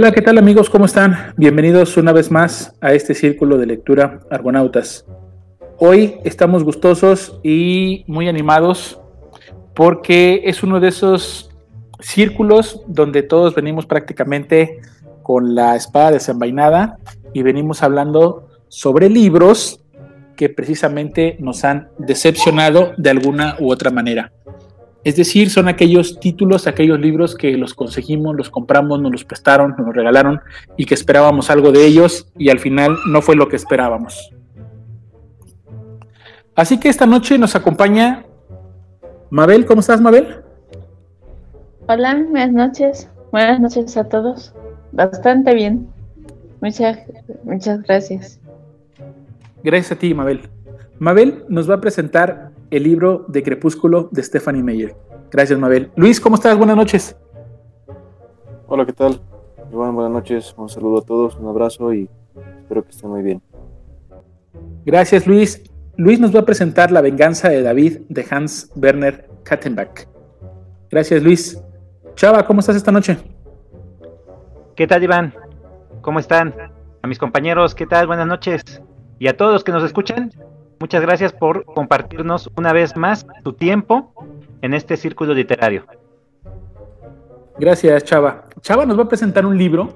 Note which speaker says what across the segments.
Speaker 1: Hola, ¿qué tal amigos? ¿Cómo están? Bienvenidos una vez más a este círculo de lectura Argonautas. Hoy estamos gustosos y muy animados porque es uno de esos círculos donde todos venimos prácticamente con la espada desenvainada y venimos hablando sobre libros que precisamente nos han decepcionado de alguna u otra manera. Es decir, son aquellos títulos, aquellos libros que los conseguimos, los compramos, nos los prestaron, nos los regalaron y que esperábamos algo de ellos y al final no fue lo que esperábamos. Así que esta noche nos acompaña Mabel. ¿Cómo estás, Mabel?
Speaker 2: Hola, buenas noches. Buenas noches a todos. Bastante bien. Muchas, muchas gracias.
Speaker 1: Gracias a ti, Mabel. Mabel nos va a presentar el libro de Crepúsculo de Stephanie Meyer. Gracias, Mabel. Luis, ¿cómo estás? Buenas noches.
Speaker 3: Hola, ¿qué tal? Iván, buenas noches. Un saludo a todos, un abrazo y espero que estén muy bien.
Speaker 1: Gracias, Luis. Luis nos va a presentar La venganza de David de Hans Werner Kattenbach. Gracias, Luis. Chava, ¿cómo estás esta noche?
Speaker 4: ¿Qué tal, Iván? ¿Cómo están? A mis compañeros, ¿qué tal? Buenas noches. Y a todos los que nos escuchan, muchas gracias por compartirnos una vez más tu tiempo en este círculo literario.
Speaker 1: Gracias, Chava. Chava nos va a presentar un libro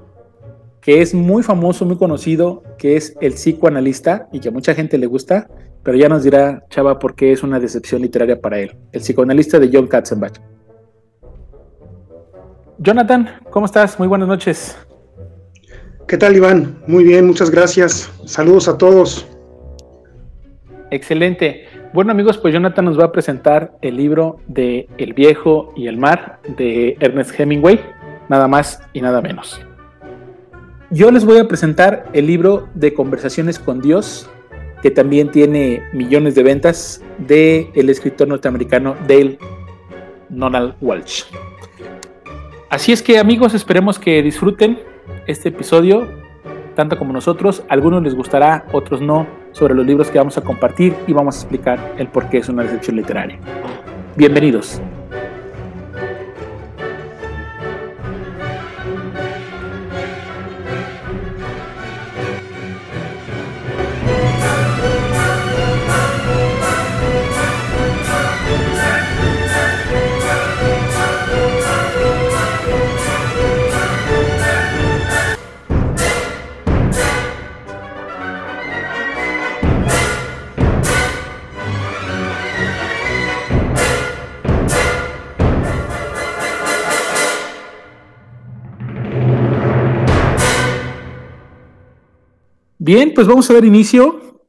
Speaker 1: que es muy famoso, muy conocido, que es El psicoanalista y que a mucha gente le gusta, pero ya nos dirá Chava por qué es una decepción literaria para él. El psicoanalista de John Katzenbach. Jonathan, ¿cómo estás? Muy buenas noches.
Speaker 5: ¿Qué tal, Iván? Muy bien, muchas gracias. Saludos a todos.
Speaker 1: Excelente. Bueno, amigos, pues Jonathan nos va a presentar el libro de El viejo y el mar de Ernest Hemingway, nada más y nada menos. Yo les voy a presentar el libro de Conversaciones con Dios, que también tiene millones de ventas, de el escritor norteamericano Dale Donald Walsh. Así es que amigos, esperemos que disfruten este episodio, tanto como nosotros. algunos les gustará, otros no, sobre los libros que vamos a compartir y vamos a explicar el por qué es una decepción literaria. Bienvenidos. Bien, pues vamos a dar inicio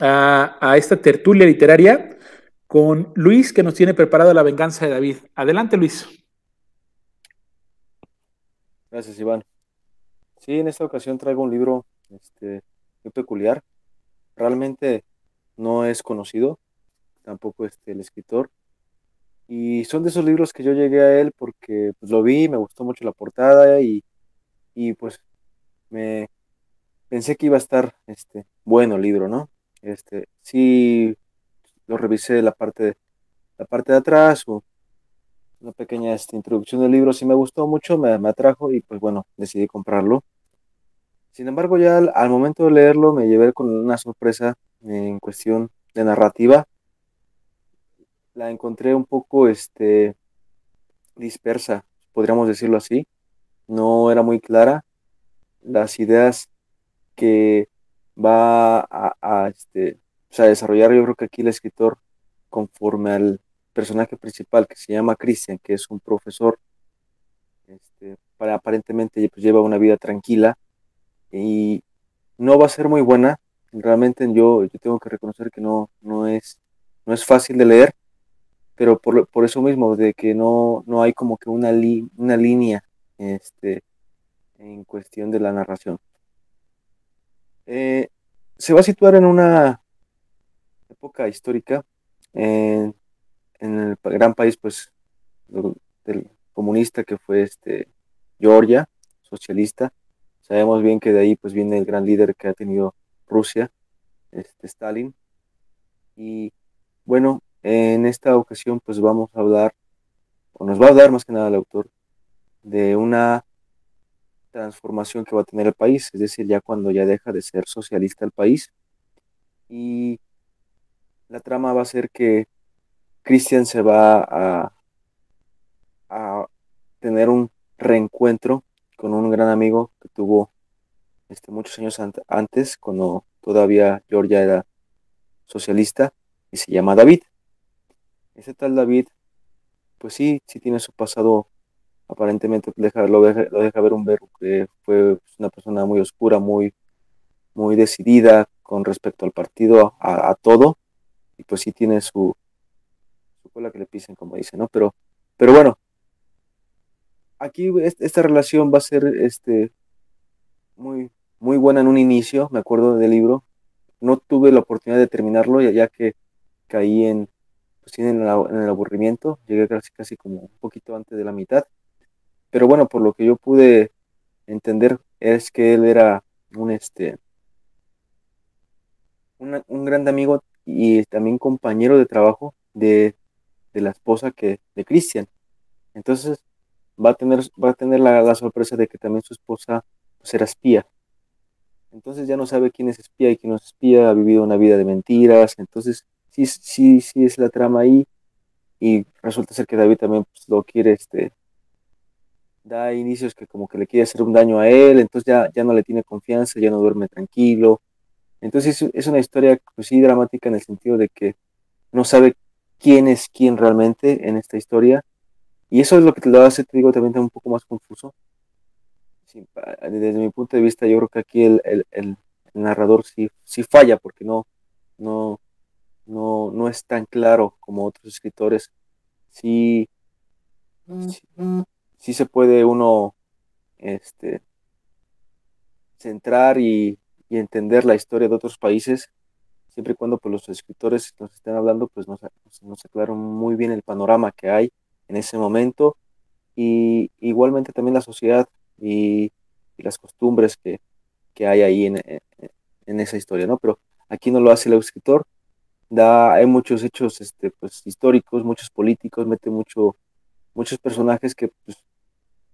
Speaker 1: a, esta tertulia literaria con Luis, que nos tiene preparado la venganza de David. Adelante, Luis.
Speaker 3: Gracias, Iván. Sí, en esta ocasión traigo un libro este, muy peculiar. Realmente no es conocido, tampoco este, el escritor. Y son de esos libros que yo llegué a él porque pues, lo vi, me gustó mucho la portada y, y pues me, pensé que iba a estar este, bueno el libro, ¿no? Este, sí, lo revisé la parte, la parte de atrás, o una pequeña este, introducción del libro, sí me gustó mucho, me, atrajo y pues bueno, decidí comprarlo. Sin embargo, ya al, momento de leerlo me llevé con una sorpresa en cuestión de narrativa. La encontré un poco este, dispersa, podríamos decirlo así. No era muy clara. Las ideas que va a, este, desarrollar yo creo que aquí el escritor conforme al personaje principal que se llama Christian, que es un profesor, este, para, aparentemente pues, lleva una vida tranquila y no va a ser muy buena. Realmente yo, yo tengo que reconocer que no, no, es, no es fácil de leer, pero por, por eso mismo, de que no, no hay como que una, una línea este, en cuestión de la narración. Eh, se va a situar en una época histórica, en, el gran país pues, del comunista que fue este, Georgia, socialista. Sabemos bien que de ahí pues, viene el gran líder que ha tenido Rusia, este, Stalin. Y bueno, en esta ocasión pues vamos a hablar, o nos va a hablar más que nada el autor, de una transformación que va a tener el país, es decir, ya cuando ya deja de ser socialista el país. Y la trama va a ser que Christian se va a, a tener un reencuentro con un gran amigo que tuvo este, muchos años antes, cuando todavía Georgia era socialista, y se llama David. Ese tal David, pues sí, sí tiene su pasado, aparentemente deja, lo, deja, ver un verbo que fue una persona muy oscura, muy, muy decidida con respecto al partido, a, todo, y pues sí tiene su, cola que le pisen, como dice, ¿no? Pero, pero bueno, aquí esta relación va a ser este, muy, muy buena en un inicio, me acuerdo del libro. No tuve la oportunidad de terminarlo, ya, que caí en, pues, el, en, el, aburrimiento. Llegué casi, casi como un poquito antes de la mitad. Pero bueno, por lo que yo pude entender es que él era un, este, un, gran amigo y también compañero de trabajo de, de la esposa que, de Cristian. Entonces va a tener, va a tener la, la sorpresa de que también su esposa pues, era espía. Entonces ya no sabe quién es espía y quién no es espía, ha vivido una vida de mentiras, entonces sí, sí, sí es la trama ahí y resulta ser que David también pues, lo quiere, este, da inicios que como que le quiere hacer un daño a él, entonces ya, ya no le tiene confianza, ya no duerme tranquilo. Entonces es, una historia pues, sí dramática en el sentido de que no sabe quién es quién realmente en esta historia. Y eso es lo que te lo hace, te digo, también un poco más confuso. Desde mi punto de vista, yo creo que aquí el, narrador sí, sí falla porque no, no, no, no es tan claro como otros escritores. Sí, sí, se puede uno este, centrar y, entender la historia de otros países, siempre y cuando pues, los escritores nos estén hablando, pues nos, nos aclaran muy bien el panorama que hay en ese momento y igualmente también la sociedad y, las costumbres que, hay ahí en, en, esa historia, ¿no? Pero aquí no lo hace el escritor, da, hay muchos hechos este, pues, históricos, muchos políticos, mete mucho, muchos personajes que pues,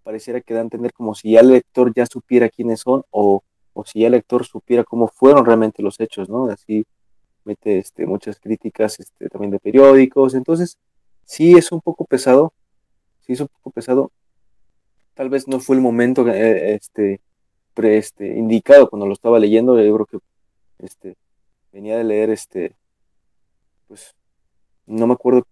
Speaker 3: pareciera que dan a entender como si ya el lector ya supiera quiénes son o, o si ya el lector supiera cómo fueron realmente los hechos, ¿no? Así mete este, muchas críticas este, también de periódicos, entonces sí es un poco pesado, sí es un poco pesado, tal vez no fue el momento eh, este, pre, este, indicado cuando lo estaba leyendo. Yo creo que este, venía de leer, este, pues, no me acuerdo,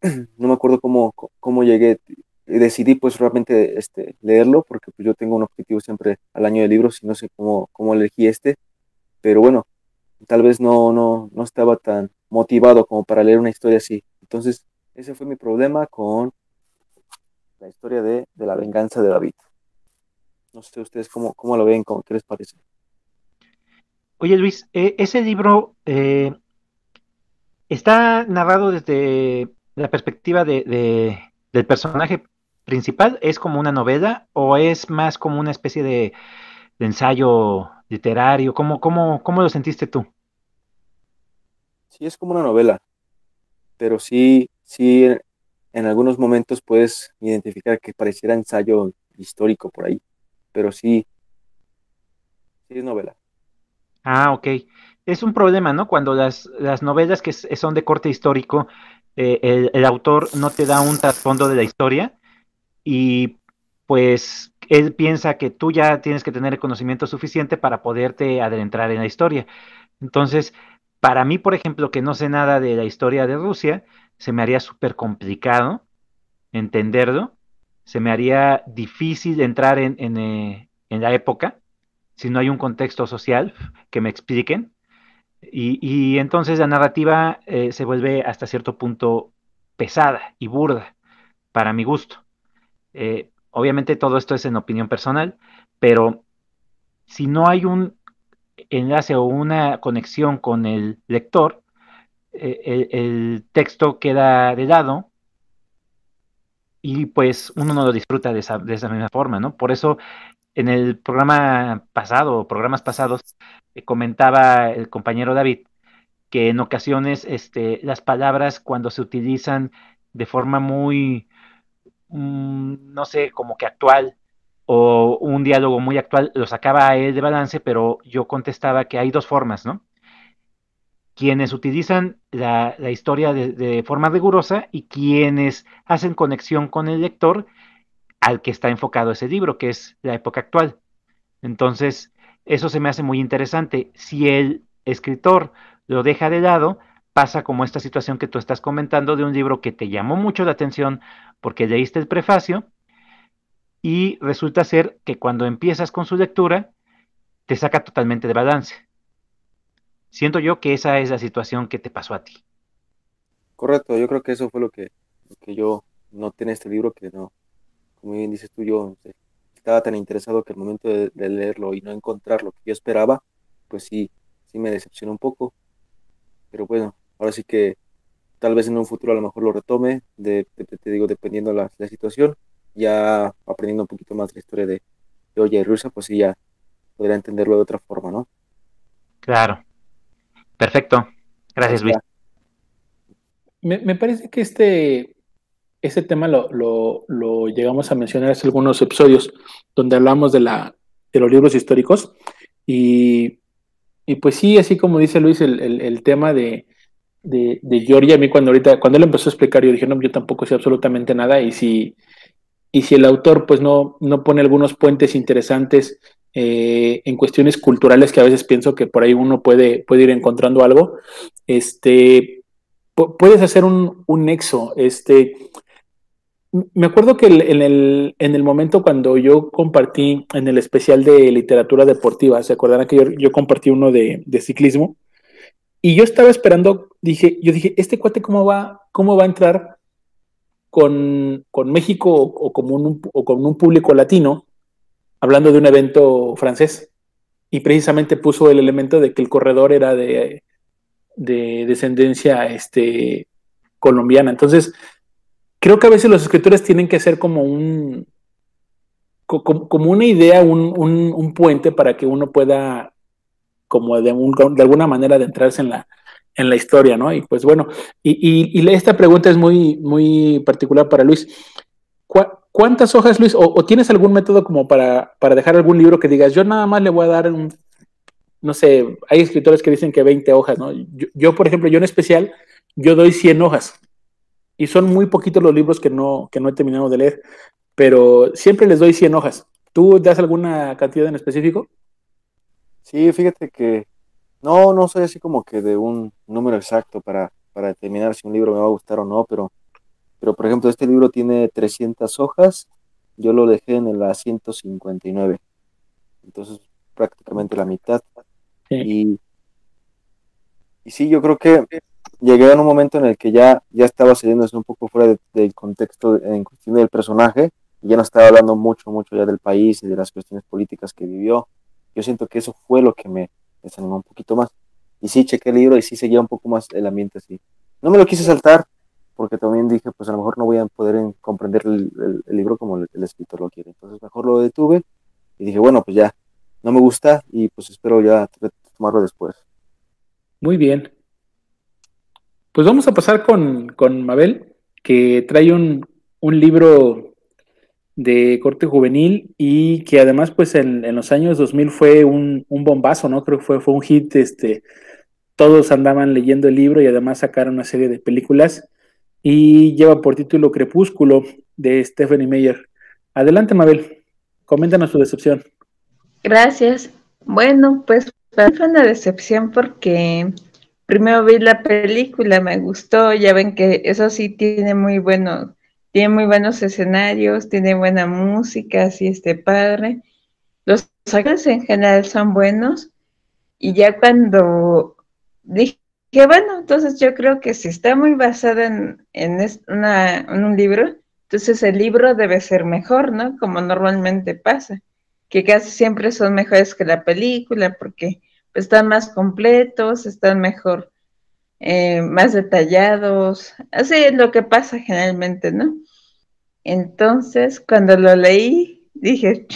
Speaker 3: no me acuerdo cómo, cómo llegué. Decidí pues realmente este, leerlo porque pues, yo tengo un objetivo siempre al año de libros y no sé cómo, cómo elegí este, pero bueno, tal vez no, no, no estaba tan motivado como para leer una historia así. Entonces, ese fue mi problema con la historia de, la venganza de David. No sé ustedes cómo, cómo lo ven, cómo, qué les parece.
Speaker 4: Oye Luis, eh, ese libro eh, está narrado desde la perspectiva de, del personaje principal, ¿es como una novela o es más como una especie de, ensayo literario? ¿Cómo, cómo, ¿Cómo lo sentiste tú?
Speaker 3: Sí, es como una novela, pero sí, sí en algunos momentos puedes identificar que pareciera ensayo histórico por ahí, pero sí, sí es novela.
Speaker 4: Ah, ok. Es un problema, ¿no? Cuando las, las novelas que son de corte histórico, eh, el, autor no te da un trasfondo de la historia y pues él piensa que tú ya tienes que tener el conocimiento suficiente para poderte adentrar en la historia. Entonces, para mí, por ejemplo, que no sé nada de la historia de Rusia, se me haría súper complicado entenderlo, se me haría difícil entrar en, eh, en, la época si no hay un contexto social que me expliquen. Y, y entonces la narrativa eh, se vuelve hasta cierto punto pesada y burda para mi gusto. Eh, obviamente todo esto es en opinión personal, pero si no hay un enlace o una conexión con el lector, eh, el, texto queda de lado y pues uno no lo disfruta de esa, de esa misma forma, ¿no? Por eso en el programa pasado, programas pasados, eh, comentaba el compañero David que en ocasiones este, las palabras cuando se utilizan de forma muy, no sé, como que actual, o un diálogo muy actual lo sacaba a él de balance, pero yo contestaba que hay dos formas, ¿no? Quienes utilizan la, historia de, forma rigurosa y quienes hacen conexión con el lector al que está enfocado ese libro, que es la época actual. Entonces, eso se me hace muy interesante. Si el escritor lo deja de lado, pasa como esta situación que tú estás comentando de un libro que te llamó mucho la atención porque leíste el prefacio y resulta ser que cuando empiezas con su lectura te saca totalmente de balance. Siento yo que esa es la situación que te pasó a ti.
Speaker 3: Correcto, yo creo que eso fue lo que, que yo noté en este libro, que no, como bien dices tú, yo estaba tan interesado que al momento de, de leerlo y no encontrar lo que yo esperaba, pues sí, sí me decepcionó un poco. Pero bueno, Ahora sí que tal vez en un futuro a lo mejor lo retome, de, te digo, dependiendo la, la situación, ya aprendiendo un poquito más de la historia de, de Oya y Rusa, pues sí ya podría entenderlo de otra forma, ¿no?
Speaker 4: Claro. Perfecto. Gracias, Luis.
Speaker 1: Me, me parece que este, este tema lo, lo, lo, llegamos a mencionar hace algunos episodios donde hablamos de, la, de los libros históricos y, y pues sí, así como dice Luis, el, el, el tema de, de, de Georgia, a mí cuando ahorita, cuando él empezó a explicar, yo dije, no, yo tampoco sé absolutamente nada, y si, y si el autor pues no, no pone algunos puentes interesantes eh, en cuestiones culturales que a veces pienso que por ahí uno puede, puede ir encontrando algo, este, puedes hacer un, un nexo, este, me acuerdo que en el, en el momento cuando yo compartí en el especial de literatura deportiva, ¿se acordarán que yo, yo compartí uno de, de ciclismo? Y yo estaba esperando, dije, yo dije, ¿este cuate cómo va, cómo va a entrar con, con México o, como un, o con un público latino hablando de un evento francés? Y precisamente puso el elemento de que el corredor era de, de descendencia este, colombiana. Entonces, creo que a veces los escritores tienen que hacer como un, como, como una idea, un, un, puente para que uno pueda como de, un, de alguna manera de entrarse en la, en la historia, ¿no? Y pues bueno, y, esta pregunta es muy, muy particular para Luis. ¿Cuántas hojas, Luis? O, tienes algún método como para, para dejar algún libro que digas, yo nada más le voy a dar un, no sé, hay escritores que dicen que 20 hojas, ¿no? Yo, yo, por ejemplo, yo en especial, yo doy 100 hojas. Y son muy poquitos los libros que no, que no he terminado de leer, pero siempre les doy 100 hojas. ¿Tú das alguna cantidad en específico?
Speaker 3: Sí, fíjate que no, no soy así como que de un número exacto para, para determinar si un libro me va a gustar o no, pero, pero por ejemplo, este libro tiene 300 hojas, yo lo dejé en la 159, entonces prácticamente la mitad. Sí. Y, y sí, yo creo que llegué a un momento en el que ya, ya estaba saliéndose un poco fuera de, del contexto en cuestión del personaje, y ya no estaba hablando mucho, mucho ya del país y de las cuestiones políticas que vivió yo siento que eso fue lo que me desanimó un poquito más. Y sí, chequé el libro y sí seguía un poco más el ambiente así. No me lo quise saltar porque también dije, pues a lo mejor no voy a poder comprender el, libro como el, el, escritor lo quiere. Entonces mejor lo detuve y dije, bueno, pues ya, no me gusta y pues espero ya tomarlo después.
Speaker 1: Muy bien. Pues vamos a pasar con, con Mabel, que trae un, un libro de corte juvenil y que además pues en, en los años 2000 fue un, un, bombazo, ¿no? Creo que fue, fue un hit, este, todos andaban leyendo el libro y además sacaron una serie de películas y lleva por título Crepúsculo de Stephanie Meyer. Adelante Mabel, coméntanos tu decepción.
Speaker 2: Gracias. Bueno, pues fue una decepción porque primero vi la película, me gustó, ya ven que eso sí tiene muy bueno tiene muy buenos escenarios, tiene buena música, así este padre. Los actores en general son buenos. Y ya cuando dije, bueno, entonces yo creo que si está muy basada en, en, una, en un libro, entonces el libro debe ser mejor, ¿no? Como normalmente pasa, que casi siempre son mejores que la película porque pues, están más completos, están mejor, eh, más detallados, así es lo que pasa generalmente, ¿no? Entonces, cuando lo leí, dije,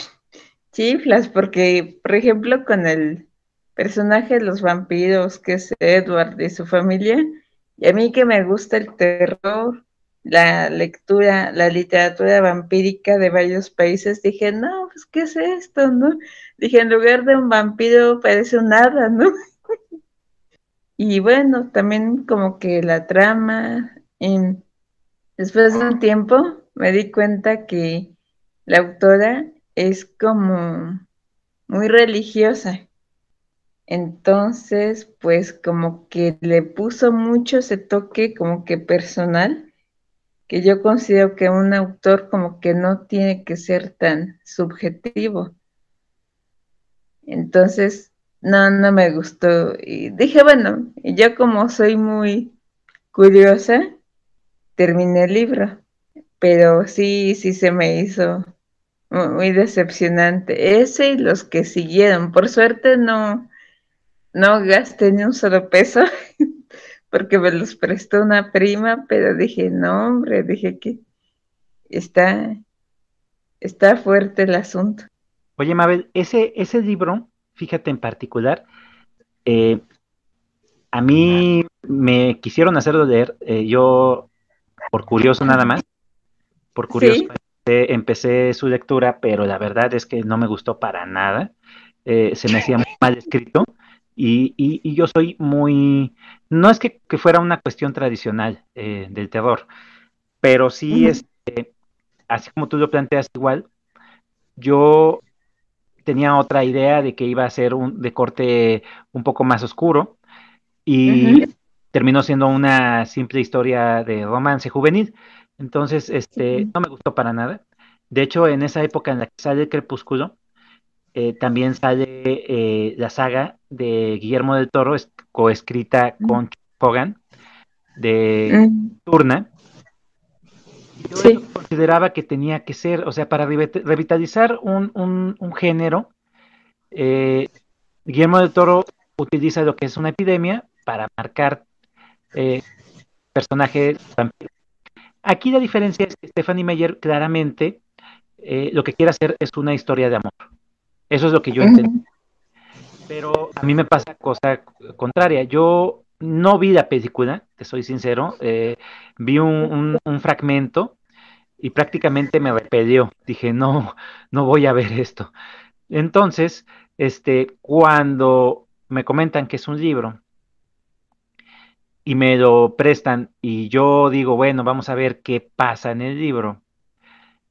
Speaker 2: chiflas, porque, por ejemplo, con el personaje de los vampiros, que es Edward y su familia, y a mí que me gusta el terror, la lectura, la literatura vampírica de varios países, dije, no, pues, ¿qué es esto, no? Dije, en lugar de un vampiro parece un hada, ¿no? Y bueno, también como que la trama, en, después de un tiempo me di cuenta que la autora es como muy religiosa. Entonces, pues como que le puso mucho ese toque como que personal que yo considero que un autor como que no tiene que ser tan subjetivo. Entonces, no, no me gustó. Y dije, bueno, yo como soy muy curiosa, terminé el libro, pero sí, sí se me hizo muy decepcionante. Ese y los que siguieron. Por suerte no, no gasté ni un solo peso porque me los prestó una prima, pero dije, no, hombre, dije que está, está fuerte el asunto.
Speaker 4: Oye, Mabel, ese, ese libro, fíjate en particular, eh, a mí me quisieron hacerlo leer, eh, yo, por curioso nada más, por curioso, empecé, su lectura, pero la verdad es que no me gustó para nada, eh, se me hacía muy mal escrito, y, y, yo soy muy, no es que, fuera una cuestión tradicional del terror, pero sí, este, así como tú lo planteas igual, yo tenía otra idea de que iba a ser un de corte un poco más oscuro y terminó siendo una simple historia de romance juvenil. Entonces, este, no me gustó para nada. De hecho, en esa época en la que sale el crepúsculo, eh, también sale eh, la saga de Guillermo del Toro, coescrita con Hogan, de mm. Yo consideraba que tenía que ser, o sea, para revitalizar un, género, eh, Guillermo del Toro utiliza lo que es una epidemia para marcar personajes Aquí la diferencia es que Stephanie Meyer claramente lo que quiere hacer es una historia de amor. Eso es lo que yo entiendo. Pero a mí me pasa cosa contraria. Yo no vi la película, te soy sincero. Eh, vi un, fragmento y prácticamente me repelió. Dije, no, no voy a ver esto. Entonces, este, cuando me comentan que es un libro y me lo prestan y yo digo, bueno, vamos a ver qué pasa en el libro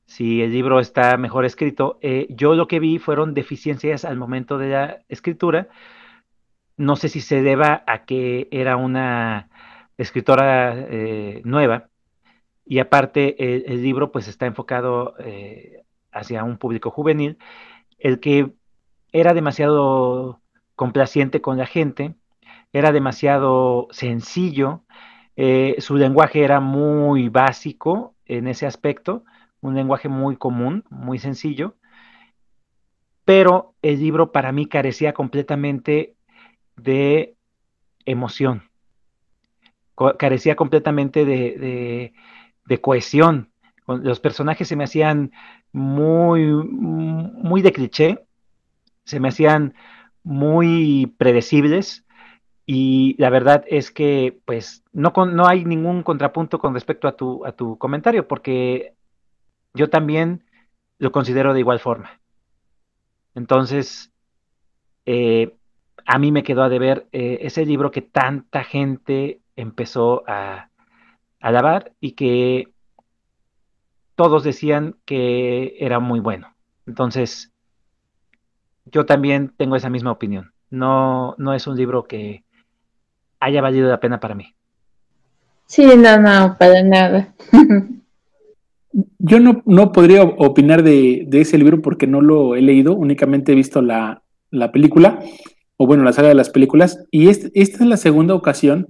Speaker 4: si el libro está mejor escrito. Eh, yo lo que vi fueron deficiencias al momento de la escritura. No sé si se deba a que era una escritora eh, nueva y aparte el, libro pues está enfocado eh, hacia un público juvenil, el que era demasiado complaciente con la gente, era demasiado sencillo, su lenguaje era muy básico en ese aspecto, un lenguaje muy común, muy sencillo, pero el libro para mí carecía completamente de emoción, carecía completamente de, cohesión. Los personajes se me hacían muy, muy de cliché, se me hacían muy predecibles y la verdad es que pues no, no hay ningún contrapunto con respecto a tu, a tu comentario porque yo también lo considero de igual forma. Entonces, eh, a mí me quedó a deber eh, ese libro que tanta gente empezó a alabar y que todos decían que era muy bueno. Entonces, yo también tengo esa misma opinión. No, no es un libro que haya valido la pena para mí.
Speaker 2: Sí, no, no, para nada.
Speaker 1: Yo no, no podría opinar de, ese libro porque no lo he leído, únicamente he visto la, película, o bueno, la saga de las películas, y esta es la segunda ocasión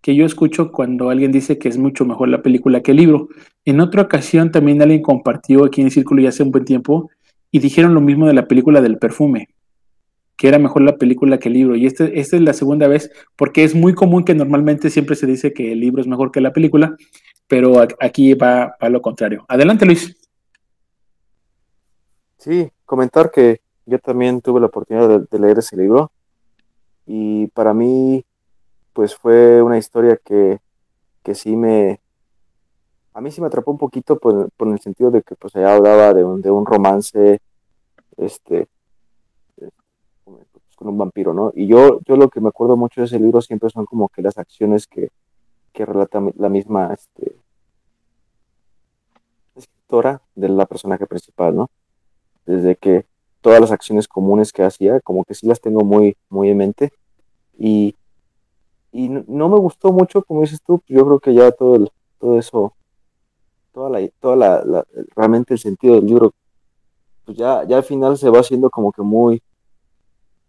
Speaker 1: que yo escucho cuando alguien dice que es mucho mejor la película que el libro. En otra ocasión también alguien compartió aquí en el círculo ya hace un buen tiempo y dijeron lo mismo de la película del perfume, que era mejor la película que el libro. Y este, esta es la segunda vez, porque es muy común que normalmente siempre se dice que el libro es mejor que la película, pero aquí va, va lo contrario. Adelante, Luis.
Speaker 3: Sí, comentar que yo también tuve la oportunidad de, leer ese libro y para mí pues fue una historia que, que sí me, a mí sí me atrapó un poquito por, por el sentido de que pues allá hablaba de un, de un romance este con un vampiro, ¿no? Y yo, yo lo que me acuerdo mucho de ese libro siempre son como que las acciones que, que relata la misma este, escritora de la personaje principal, ¿no? Desde que todas las acciones comunes que hacía, como que sí las tengo muy, muy en mente. Y, y no me gustó mucho, como dices tú, yo creo que ya todo, el, todo eso toda la, toda la, realmente el sentido del libro, pues ya, ya al final se va haciendo como que muy,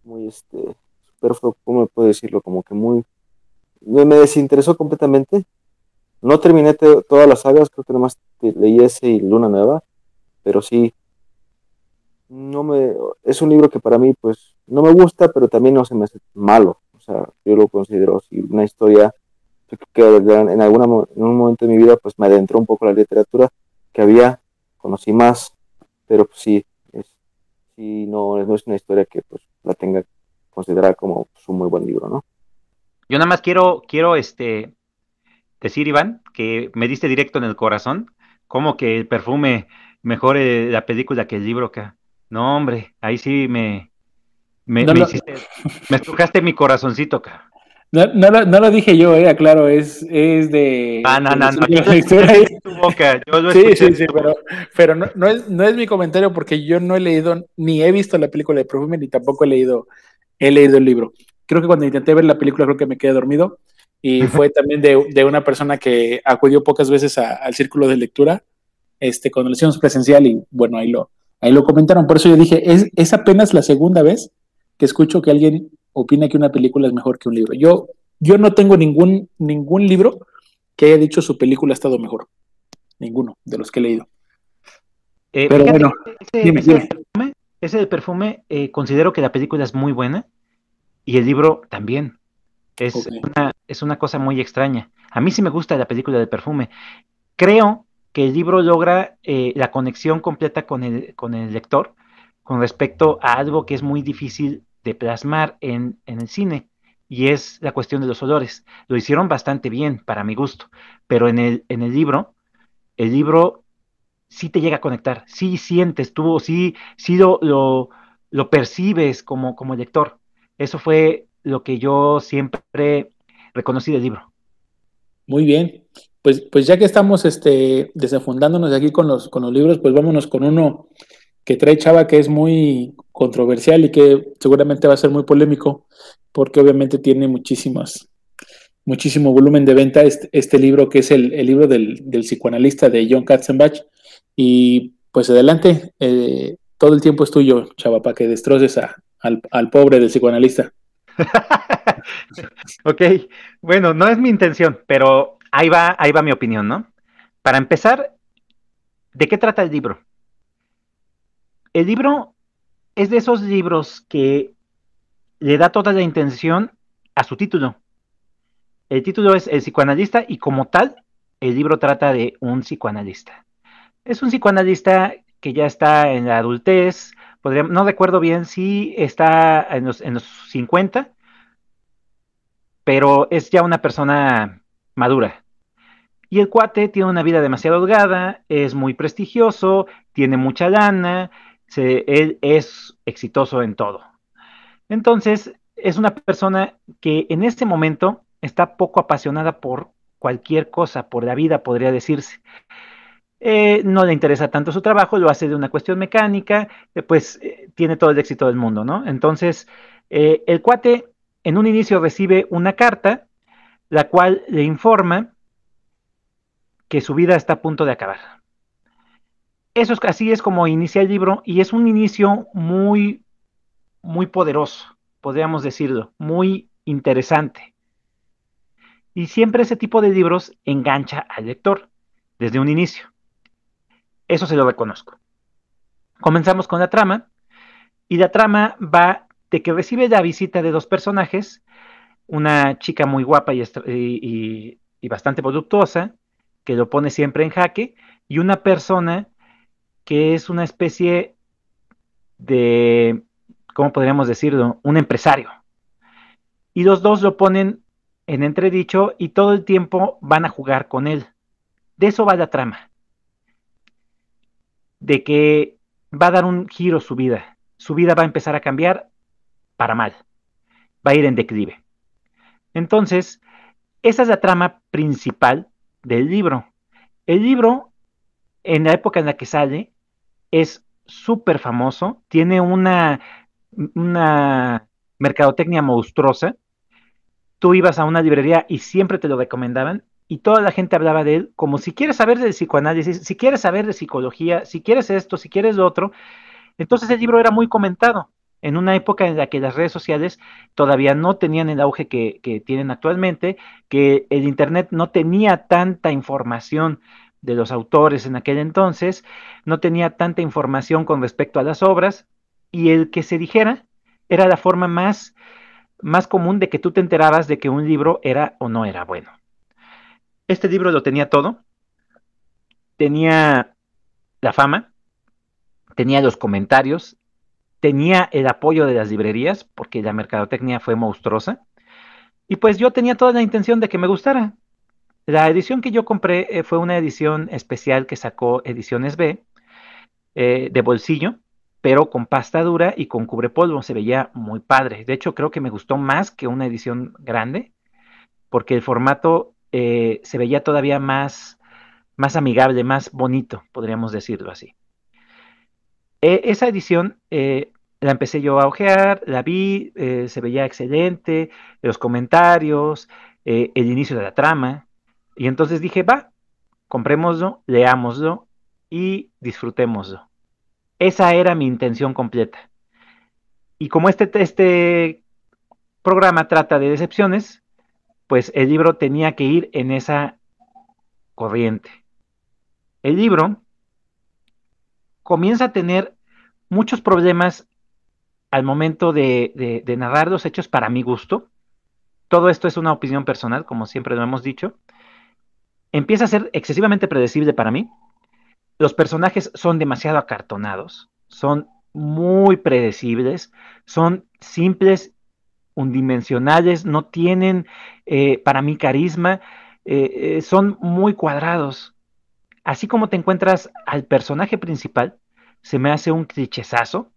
Speaker 3: muy este, superfluo, ¿cómo puedo decirlo? Como que muy, me, desinteresó completamente. No terminé todas las sagas, creo que nomás leí ese y Luna Nueva, pero sí, no me, es un libro que para mí, pues, no me gusta, pero también no se me hace malo. O sea, yo lo considero una historia que en, alguna, en un momento de mi vida pues me adentró un poco la literatura que había, conocí más, pero pues sí, es, sí no, no es una historia que pues la tenga considerada como pues, un muy buen libro, ¿no?
Speaker 4: Yo nada más quiero, quiero este decir, Iván, que me diste directo en el corazón, como que el perfume mejore la película que el libro acá. No, hombre, ahí sí me, me, me hiciste, me tocaste mi corazorazoncito acá.
Speaker 1: No, no, lo, no, lo, dije yo, eh, claro, es, es de.
Speaker 4: Ah, no, no, no.
Speaker 1: sí, sí, sí, pero, pero no, no, es, no es mi comentario porque yo no he leído, ni he visto la película de Perfume, ni tampoco he leído, he leído el libro. Creo que cuando intenté ver la película, creo que me quedé dormido. Y fue también de, de una persona que acudió pocas veces al círculo de lectura, este, cuando lo hicimos presencial, y bueno, ahí lo, ahí lo comentaron. Por eso yo dije, es, es apenas la segunda vez que escucho que alguien opina que una película es mejor que un libro. Yo, yo no tengo ningún, ningún libro que haya dicho su película ha estado mejor. Ninguno de los que he leído.
Speaker 4: Eh, Pero bueno, ese, dime, ese, Perfume, ese perfume eh, considero que la película es muy buena y el libro también. Es, una, es una cosa muy extraña. A mí sí me gusta la película de perfume. Creo que el libro logra eh, la conexión completa con el, con el lector con respecto a algo que es muy difícil de plasmar en, el cine y es la cuestión de los olores. Lo hicieron bastante bien, para mi gusto, pero en el, en el libro, el libro sí te llega a conectar, sí sientes tú, sí, sí lo, lo, percibes como, como lector. Eso fue lo que yo siempre reconocí del libro.
Speaker 1: Muy bien. Pues, pues ya que estamos este, desenfundándonos aquí con los, con los libros, pues vámonos con uno que trae Chava que es muy controversial y que seguramente va a ser muy polémico porque obviamente tiene muchísimas, muchísimo volumen de venta este, este libro que es el, libro del, psicoanalista de John Katzenbach y pues adelante, eh, todo el tiempo es tuyo, Chava, para que destroces al, al pobre del psicoanalista.
Speaker 4: ok, bueno, no es mi intención, pero ahí va, ahí va mi opinión, ¿no? Para empezar, ¿de qué trata el libro? El libro es de esos libros que le da toda la intención a su título. El título es El psicoanalista y como tal, el libro trata de un psicoanalista. Es un psicoanalista que ya está en la adultez, no recuerdo bien si está en los, en los 50, pero es ya una persona madura. Y el cuate tiene una vida demasiado holgada, es muy prestigioso, tiene mucha lana, él es exitoso en todo. Entonces, es una persona que en este momento está poco apasionada por cualquier cosa, por la vida, podría decirse. Eh, no le interesa tanto su trabajo, lo hace de una cuestión mecánica, eh, pues eh, tiene todo el éxito del mundo, ¿no? Entonces, el cuate en un inicio recibe una carta, la cual le informa que su vida está a punto de acabar eso es así es como inicia el libro y es un inicio muy, muy poderoso, podríamos decirlo, muy interesante. Y siempre ese tipo de libros engancha al lector desde un inicio. Eso se lo reconozco. Comenzamos con la trama y la trama va de que recibe la visita de dos personajes, una chica muy guapa y, y, bastante voluptuosa, que lo pone siempre en jaque, y una persona que es una especie de, ¿cómo podríamos decirlo? Un empresario. Y los dos lo ponen en entredicho y todo el tiempo van a jugar con él. de eso va la trama. De que va a dar un giro su vida. Su vida va a empezar a cambiar para mal. Va a ir en declive. Entonces, esa es la trama principal del libro. El libro, en la época en la que sale, es súper famoso, tiene una, una mercadotecnia monstruosa. Tú ibas a una librería y siempre te lo recomendaban y toda la gente hablaba de él como si quieres saber de psicoanálisis, si quieres saber de psicología, si quieres esto, si quieres lo otro. Entonces el libro era muy comentado en una época en la que las redes sociales todavía no tenían el auge que, que, tienen actualmente, que el Internet no tenía tanta información de los autores en aquel entonces, no tenía tanta información con respecto a las obras, y el que se dijera era la forma más, más común de que tú te enterabas de que un libro era o no era bueno. Este libro lo tenía todo. Tenía la fama, tenía los comentarios, tenía el apoyo de las librerías, porque la mercadotecnia fue monstruosa. Y pues yo tenía toda la intención de que me gustara. La edición que yo compré eh, fue una edición especial que sacó Ediciones B, eh, de bolsillo, pero con pasta dura y con cubrepolvo. Se veía muy padre. De hecho, creo que me gustó más que una edición grande, porque el formato eh, se veía todavía más, más amigable, más bonito, podríamos decirlo así. E, esa edición la empecé yo a ojear, la vi, se veía excelente, los comentarios, el inicio de la trama, y entonces dije, va, comprémoslo, leámoslo y disfrutémoslo. Esa era mi intención completa. Y como este, este programa trata de decepciones, pues el libro tenía que ir en esa corriente. El libro comienza a tener muchos problemas al momento de, narrar los hechos para mi gusto. Todo esto es una opinión personal, como siempre lo hemos dicho. Empieza a ser excesivamente predecible para mí. Los personajes son demasiado acartonados, son muy predecibles, son simples unidimensionales, no tienen eh, para mí carisma, eh, eh, son muy cuadrados. Así como te encuentras al personaje principal, se me hace un clichezazo.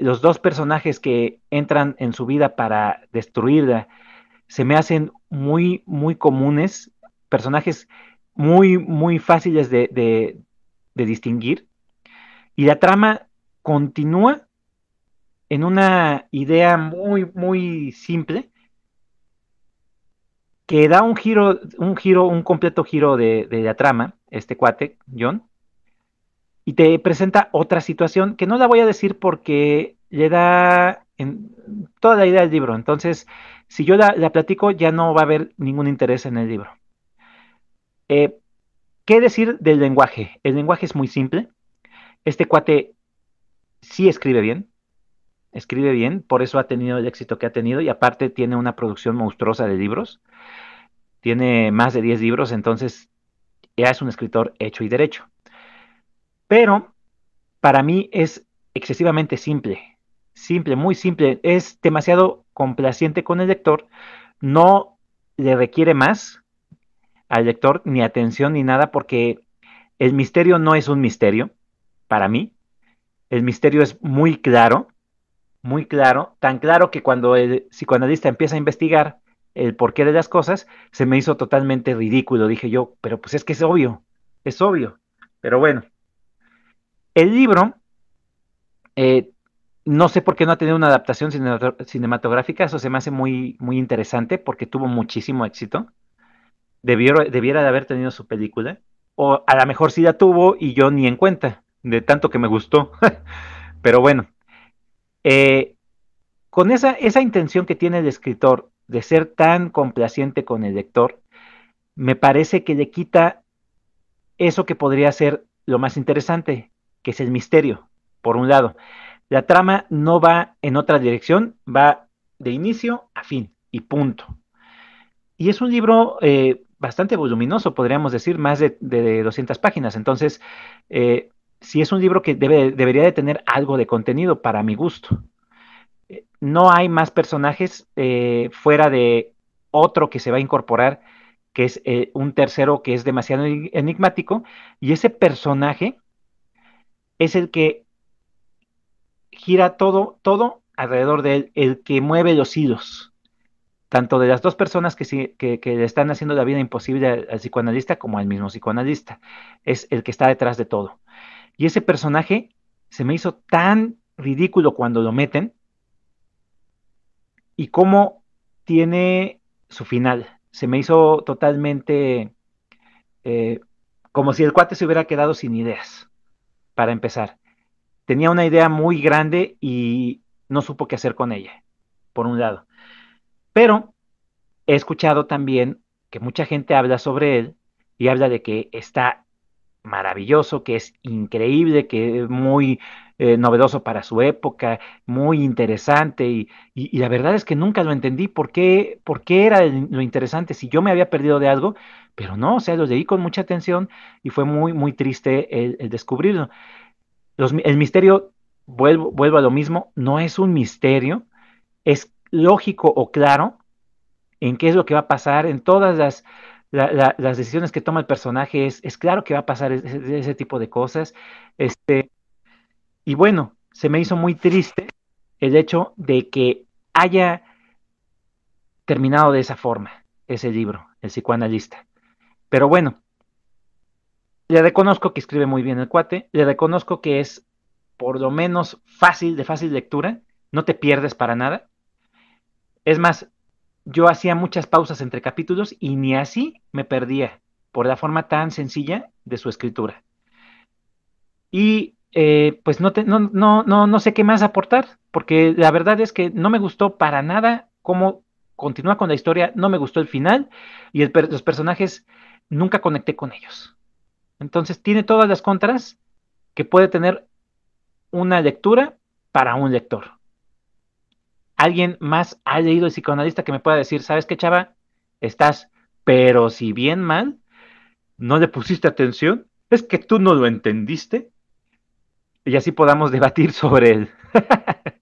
Speaker 4: los dos personajes que entran en su vida para destruirla se me hacen muy, muy comunes, personajes muy, muy fáciles de, distinguir. Y la trama continúa en una idea muy, muy simple que da un giro, un giro, un completo giro de, la trama, este cuate, John, y te presenta otra situación que no la voy a decir porque le da en, toda la idea del libro. Entonces, si yo la, platico, ya no va a haber ningún interés en el libro. Eh, ¿Qué decir del lenguaje? El lenguaje es muy simple. Este cuate sí escribe bien, escribe bien, por eso ha tenido el éxito que ha tenido y aparte tiene una producción monstruosa de libros. Tiene más de 10 libros, entonces ya es un escritor hecho y derecho. Pero para mí es excesivamente simple, simple, muy simple, es demasiado complaciente con el lector, no le requiere más al lector ni atención ni nada porque el misterio no es un misterio para mí. El misterio es muy claro, muy claro, tan claro que cuando el psicoanalista empieza a investigar el porqué de las cosas, se me hizo totalmente ridículo. Dije yo, pero pues es que es obvio, es obvio. Pero bueno, el libro, eh, no sé por qué no ha tenido una adaptación cinematográfica, eso se me hace muy, muy interesante porque tuvo muchísimo éxito. Debiera de haber tenido su película, o a lo mejor sí la tuvo y yo ni en cuenta, de tanto que me gustó. Pero bueno, eh, con esa, esa intención que tiene el escritor de ser tan complaciente con el lector, me parece que le quita eso que podría ser lo más interesante, que es el misterio, por un lado. La trama no va en otra dirección, va de inicio a fin y punto. Y es un libro eh, bastante voluminoso, podríamos decir, más de, 200 páginas. Entonces, eh, si es un libro que debe, debería de tener algo de contenido para mi gusto. Eh, no hay más personajes eh, fuera de otro que se va a incorporar que es un tercero que es demasiado enigmático, y ese personaje es el que gira todo, todo alrededor de él, el que mueve los hilos, tanto de las dos personas que, que, le están haciendo la vida imposible al, psicoanalista como al mismo psicoanalista. Es el que está detrás de todo. Y ese personaje se me hizo tan ridículo cuando lo meten y cómo tiene su final. Se me hizo totalmente eh, como si el cuate se hubiera quedado sin ideas, para empezar. Tenía una idea muy grande y no supo qué hacer con ella, por un lado. Pero he escuchado también que mucha gente habla sobre él y habla de que está maravilloso, que es increíble, que es muy eh, novedoso para su época, muy interesante y, la verdad es que nunca lo entendí por qué, por qué era lo interesante, si yo me había perdido de algo, pero no, o sea, lo leí con mucha atención y fue muy, muy triste el, descubrirlo. el misterio, vuelvo, vuelvo a lo mismo, no es un misterio, es lógico o claro en qué es lo que va a pasar, en todas las, las decisiones que toma el personaje, es, es claro que va a pasar ese, ese, tipo de cosas. Este, y bueno, se me hizo muy triste el hecho de que haya terminado de esa forma ese libro, el psicoanalista. Pero bueno, le reconozco que escribe muy bien el cuate, le reconozco que es por lo menos fácil, de fácil lectura, no te pierdes para nada. Es más, yo hacía muchas pausas entre capítulos y ni así me perdía por la forma tan sencilla de su escritura. Y eh, pues no, no, no, no, no sé qué más aportar, porque la verdad es que no me gustó para nada cómo continúa con la historia, no me gustó el final y los personajes nunca conecté con ellos. Entonces tiene todas las contras que puede tener una lectura para un lector. ¿Alguien más ha leído el psicoanalista que me pueda decir, sabes qué, chava? Estás, pero si bien mal, no le pusiste atención, es que tú no lo entendiste y así podamos debatir sobre él.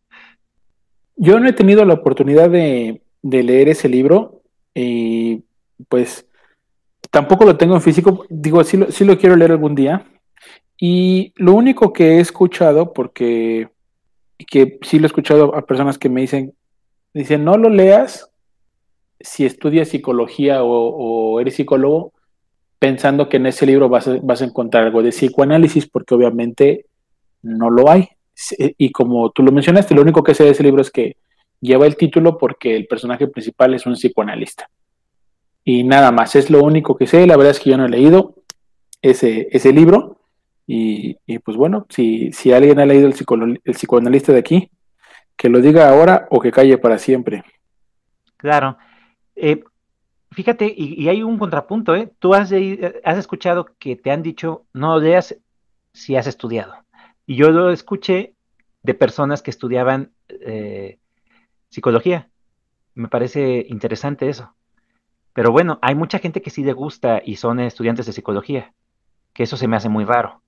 Speaker 1: Yo no he tenido la oportunidad de, leer ese libro y pues tampoco lo tengo en físico, digo, sí lo, sí lo quiero leer algún día. Y lo único que he escuchado, porque que sí lo he escuchado a personas que me dicen, dicen, no lo leas si estudias psicología o, eres psicólogo, pensando que en ese libro vas a, vas a, encontrar algo de psicoanálisis, porque obviamente no lo hay. Y como tú lo mencionaste, lo único que sé de ese libro es que lleva el título porque el personaje principal es un psicoanalista. Y nada más, es lo único que sé. La verdad es que yo no he leído ese, ese libro. Y, pues bueno, si, si alguien ha leído el, el psicoanalista de aquí, que lo diga ahora o que calle para siempre.
Speaker 4: Claro. Eh, fíjate, y, hay un contrapunto, ¿eh? Tú has, has escuchado que te han dicho, no leas si has estudiado. Y yo lo escuché de personas que estudiaban eh, psicología. Me parece interesante eso. Pero bueno, hay mucha gente que sí le gusta y son estudiantes de psicología, que eso se me hace muy raro.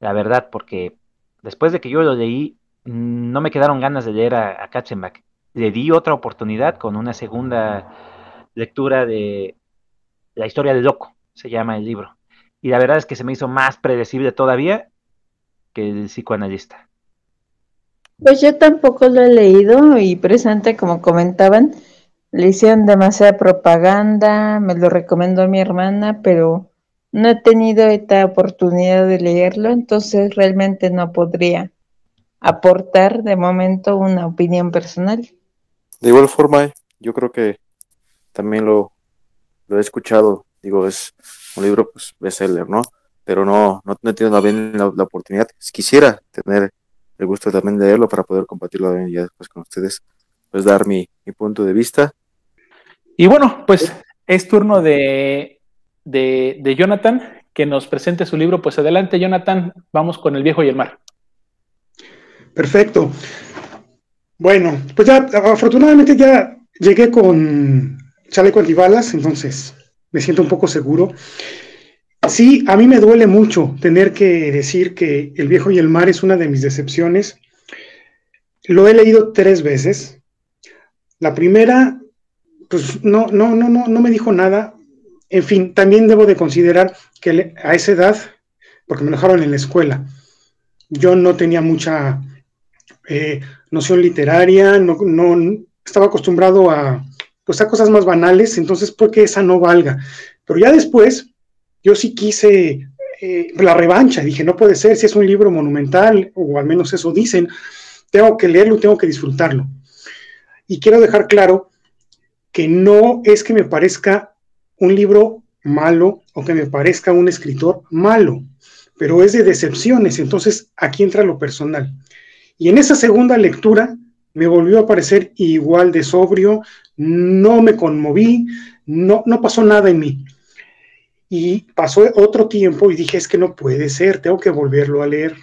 Speaker 4: La verdad, porque después de que yo lo leí, no me quedaron ganas de leer a, a Katzenbach. Le di otra oportunidad con una segunda lectura de La historia del loco, se llama el libro. Y la verdad es que se me hizo más predecible todavía que el psicoanalista.
Speaker 2: Pues yo tampoco lo he leído y presente, como comentaban, le hicieron demasiada propaganda, me lo recomendó mi hermana, pero no he tenido esta oportunidad de leerlo, entonces realmente no podría aportar de momento una opinión personal.
Speaker 3: De igual forma, yo creo que también lo, lo he escuchado, digo, es un libro pues bestseller, ¿no? Pero no, no, he tenido bien la, la, oportunidad. Quisiera tener el gusto también de leerlo para poder compartirlo ya después con ustedes, pues dar mi, mi punto de vista
Speaker 1: y bueno, pues es turno de, Jonathan que nos presente su libro. Pues adelante, Jonathan, vamos con El viejo y el mar.
Speaker 5: Perfecto. Bueno, pues ya afortunadamente ya llegué con chaleco antibalas, entonces me siento un poco seguro. Sí, a mí me duele mucho tener que decir que El viejo y el mar es una de mis decepciones. Lo he leído tres veces. La primera pues no, no, no, no, no me dijo nada. En fin, también debo de considerar que a esa edad, porque me dejaron en la escuela, yo no tenía mucha eh, noción literaria, no, estaba acostumbrado a, pues, a cosas más banales, entonces puede que esa no valga. Pero ya después, yo sí quise eh, la revancha, dije, no puede ser, si es un libro monumental, o al menos eso dicen, tengo que leerlo, tengo que disfrutarlo. Y quiero dejar claro que no es que me parezca un libro malo o que me parezca un escritor malo, pero es de decepciones, entonces aquí entra lo personal. Y en esa segunda lectura me volvió a parecer igual de sobrio, no me conmoví, no, no pasó nada en mí. Y pasó otro tiempo y dije, es que no puede ser, tengo que volverlo a leer.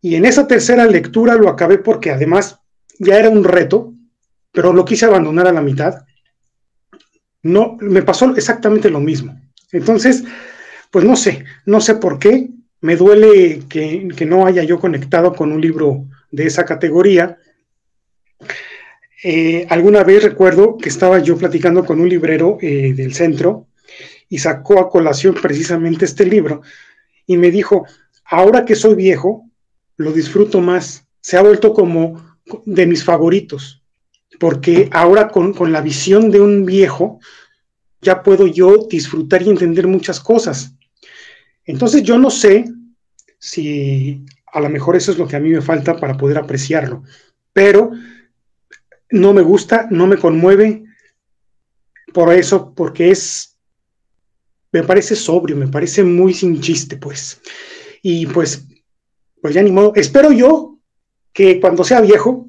Speaker 5: Y en esa tercera lectura lo acabé porque además ya era un reto, pero lo quise abandonar a la mitad. No, me pasó exactamente lo mismo. Entonces, pues no sé, no sé por qué. Me duele que, no haya yo conectado con un libro de esa categoría. Eh, alguna vez recuerdo que estaba yo platicando con un librero eh, del centro y sacó a colación precisamente este libro y me dijo, ahora que soy viejo, lo disfruto más, se ha vuelto como de mis favoritos, porque ahora con, con la visión de un viejo, ya puedo yo disfrutar y entender muchas cosas. Entonces yo no sé si a lo mejor eso es lo que a mí me falta para poder apreciarlo, pero no me gusta, no me conmueve por eso, porque es me parece sobrio, me parece muy sin chiste, pues. Y pues, pues ya ni modo. Espero yo que cuando sea viejo,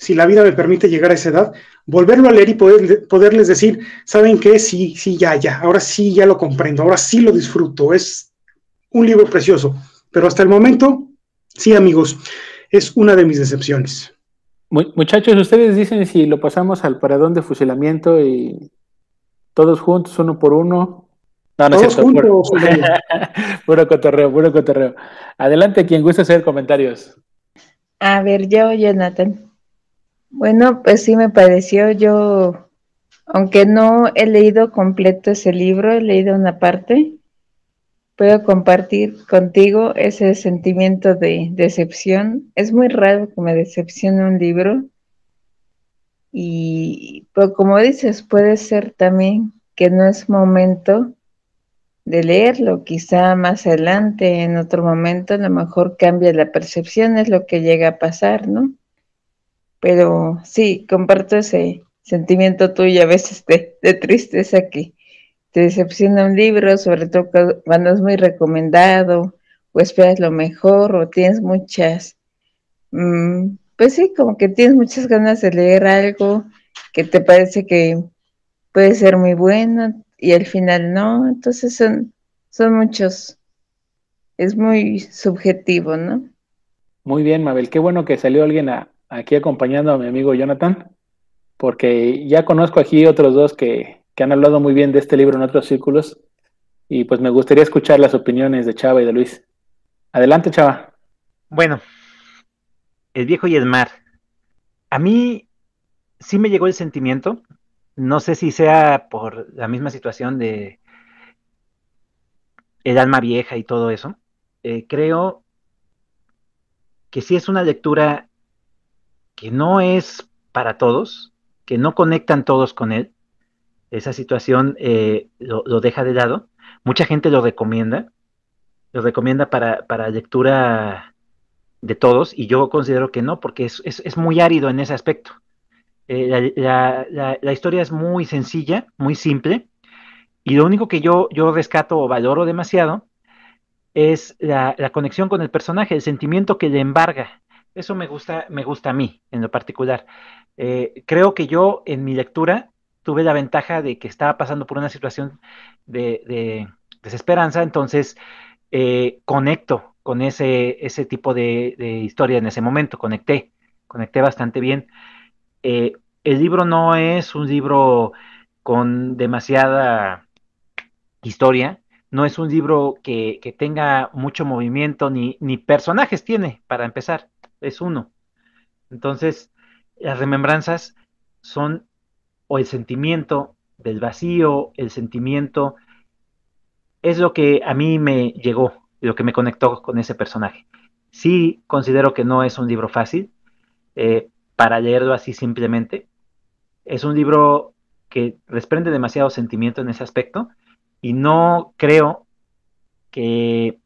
Speaker 5: si la vida me permite llegar a esa edad, volverlo a leer y poder, poderles decir, ¿saben qué? Sí, sí, ya, ya, ahora sí, ya lo comprendo, ahora sí lo disfruto, es un libro precioso, pero hasta el momento, sí, amigos, es una de mis decepciones.
Speaker 1: Muchachos, ustedes dicen si lo pasamos al paradón de fusilamiento y todos juntos, uno por uno, no, no es cierto. Puro, cotorreo, puro cotorreo. Adelante, quien guste hacer comentarios.
Speaker 2: A ver, yo, Jonathan. Bueno, pues sí me pareció, yo, aunque no he leído completo ese libro, he leído una parte, puedo compartir contigo ese sentimiento de decepción. Es muy raro que me decepcione un libro. Y pues, como dices, puede ser también que no es momento de leerlo. Quizá más adelante, en otro momento, a lo mejor cambia la percepción, es lo que llega a pasar, ¿no? Pero sí, comparto ese sentimiento tuyo a veces de, tristeza que te decepciona un libro, sobre todo cuando es muy recomendado, o esperas lo mejor, o tienes muchas, mm, pues sí, como que tienes muchas ganas de leer algo que te parece que puede ser muy bueno, y al final no, entonces son, son muchos, es muy subjetivo, ¿no?
Speaker 1: Muy bien, Mabel, qué bueno que salió alguien aquí acompañando a mi amigo Jonathan, porque ya conozco aquí otros dos que, que han hablado muy bien de este libro en otros círculos, y pues me gustaría escuchar las opiniones de Chava y de Luis. Adelante, Chava.
Speaker 4: Bueno, El viejo y el mar. A mí sí me llegó el sentimiento, no sé si sea por la misma situación de el alma vieja y todo eso. Eh, creo que sí es una lectura que no es para todos, que no conectan todos con él. Esa situación eh, lo, deja de lado. Mucha gente lo recomienda, lo recomienda para, lectura de todos y yo considero que no, porque es muy árido en ese aspecto. Eh, la, historia es muy sencilla, muy simple, y lo único que yo, yo rescato o valoro demasiado es la, conexión con el personaje, el sentimiento que le embarga. Eso me gusta, me gusta a mí en lo particular. Eh, creo que yo en mi lectura tuve la ventaja de que estaba pasando por una situación de, desesperanza, entonces eh, conecto con ese, ese tipo de, historia en ese momento, conecté, conecté bastante bien. Eh, el libro no es un libro con demasiada historia, no es un libro que, tenga mucho movimiento, ni, personajes tiene, para empezar, es uno. Entonces, las remembranzas son, o el sentimiento del vacío, el sentimiento, es lo que a mí me llegó, lo que me conectó con ese personaje. Sí considero que no es un libro fácil eh, para leerlo así simplemente. Es un libro que desprende demasiado sentimiento en ese aspecto y no creo que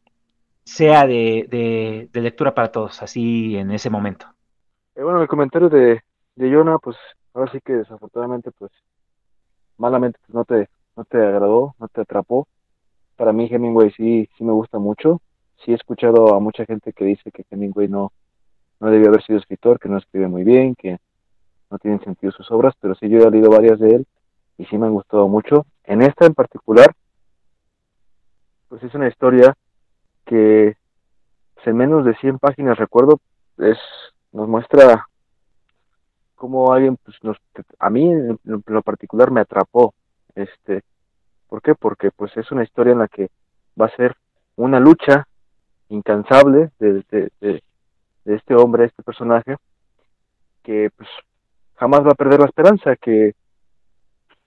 Speaker 4: sea de, lectura para todos, así en ese momento.
Speaker 3: Eh, bueno, el comentario de, de Jonah, pues ahora sí que desafortunadamente, pues malamente pues, no te, no te agradó, no te atrapó. Para mí Hemingway sí, sí me gusta mucho. Sí he escuchado a mucha gente que dice que Hemingway no, no debió haber sido escritor, que no escribe muy bien, que no tienen sentido sus obras, pero sí yo he leído varias de él y sí me han gustado mucho. En esta en particular, pues es una historia que pues, en menos de 100 páginas, recuerdo, es nos muestra cómo alguien, pues nos, a mí en lo particular me atrapó. Este, ¿Por qué? Porque pues es una historia en la que va a ser una lucha incansable de, de, de, este hombre, este personaje, que pues jamás va a perder la esperanza, que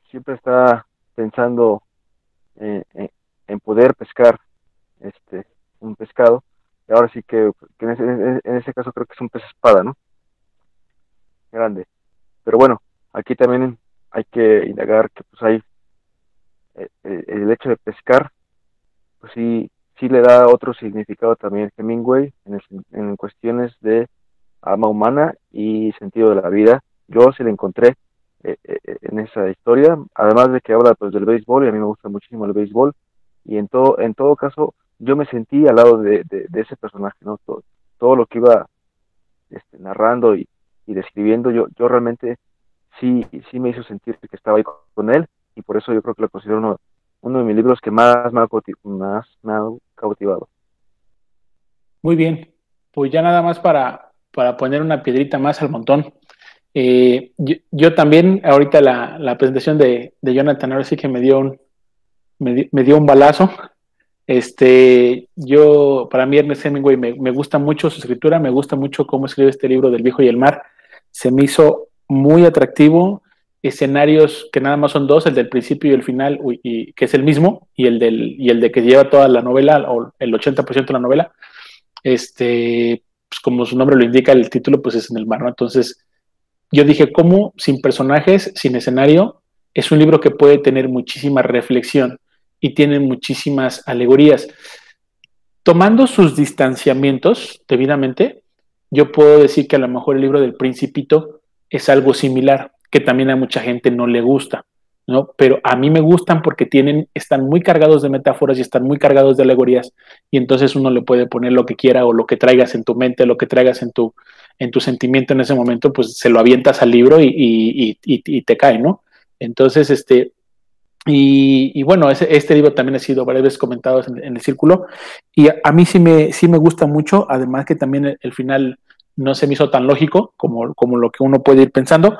Speaker 3: siempre está pensando en, en poder pescar este un pescado. Y ahora sí que, en, ese, en, ese, caso creo que es un pez espada no grande. Pero bueno aquí también hay que indagar que pues hay eh, eh, el hecho de pescar pues sí sí le da otro significado también Hemingway en, en cuestiones de alma humana y sentido de la vida. Yo sí le encontré eh, en esa historia. Además de que habla pues del béisbol y a mí me gusta muchísimo el béisbol. Y en todo en todo caso yo me sentí al lado de, ese personaje, ¿no? Todo, todo lo que iba este, narrando y, describiendo, yo, yo realmente sí, sí me hizo sentir que estaba ahí con él y por eso yo creo que lo considero uno, uno de mis libros que más me ha, más me ha cautivado.
Speaker 1: Muy bien, pues ya nada más para, para poner una piedrita más al montón. Eh, yo, también, ahorita la, la presentación de, de, Jonathan, ahora sí que me dio un, me, me dio un balazo, este, yo, para mí Ernest Hemingway me, gusta mucho su escritura, me gusta mucho cómo escribe este libro del viejo y el mar. Se me hizo muy atractivo, escenarios que nada más son dos, el del principio y el final, y, que es el mismo, y el, del, y el de que lleva toda la novela, o el 80% de la novela. Este, pues como su nombre lo indica, el título pues es en el mar, ¿no? Entonces, yo dije, ¿cómo sin personajes, sin escenario? Es un libro que puede tener muchísima reflexión y tienen muchísimas alegorías. Tomando sus distanciamientos debidamente, yo puedo decir que a lo mejor el libro del principito es algo similar, que también a mucha gente no le gusta, ¿no? Pero a mí me gustan porque tienen, están muy cargados de metáforas y están muy cargados de alegorías, y entonces uno le puede poner lo que quiera o lo que traigas en tu mente, lo que traigas en tu, en tu sentimiento en ese momento, pues se lo avientas al libro y, y, y te cae, ¿no? Entonces, este, y, bueno, este libro también ha sido varias veces comentado en, el círculo y a, mí sí me, sí me gusta mucho, además que también el, final no se me hizo tan lógico como, como lo que uno puede ir pensando.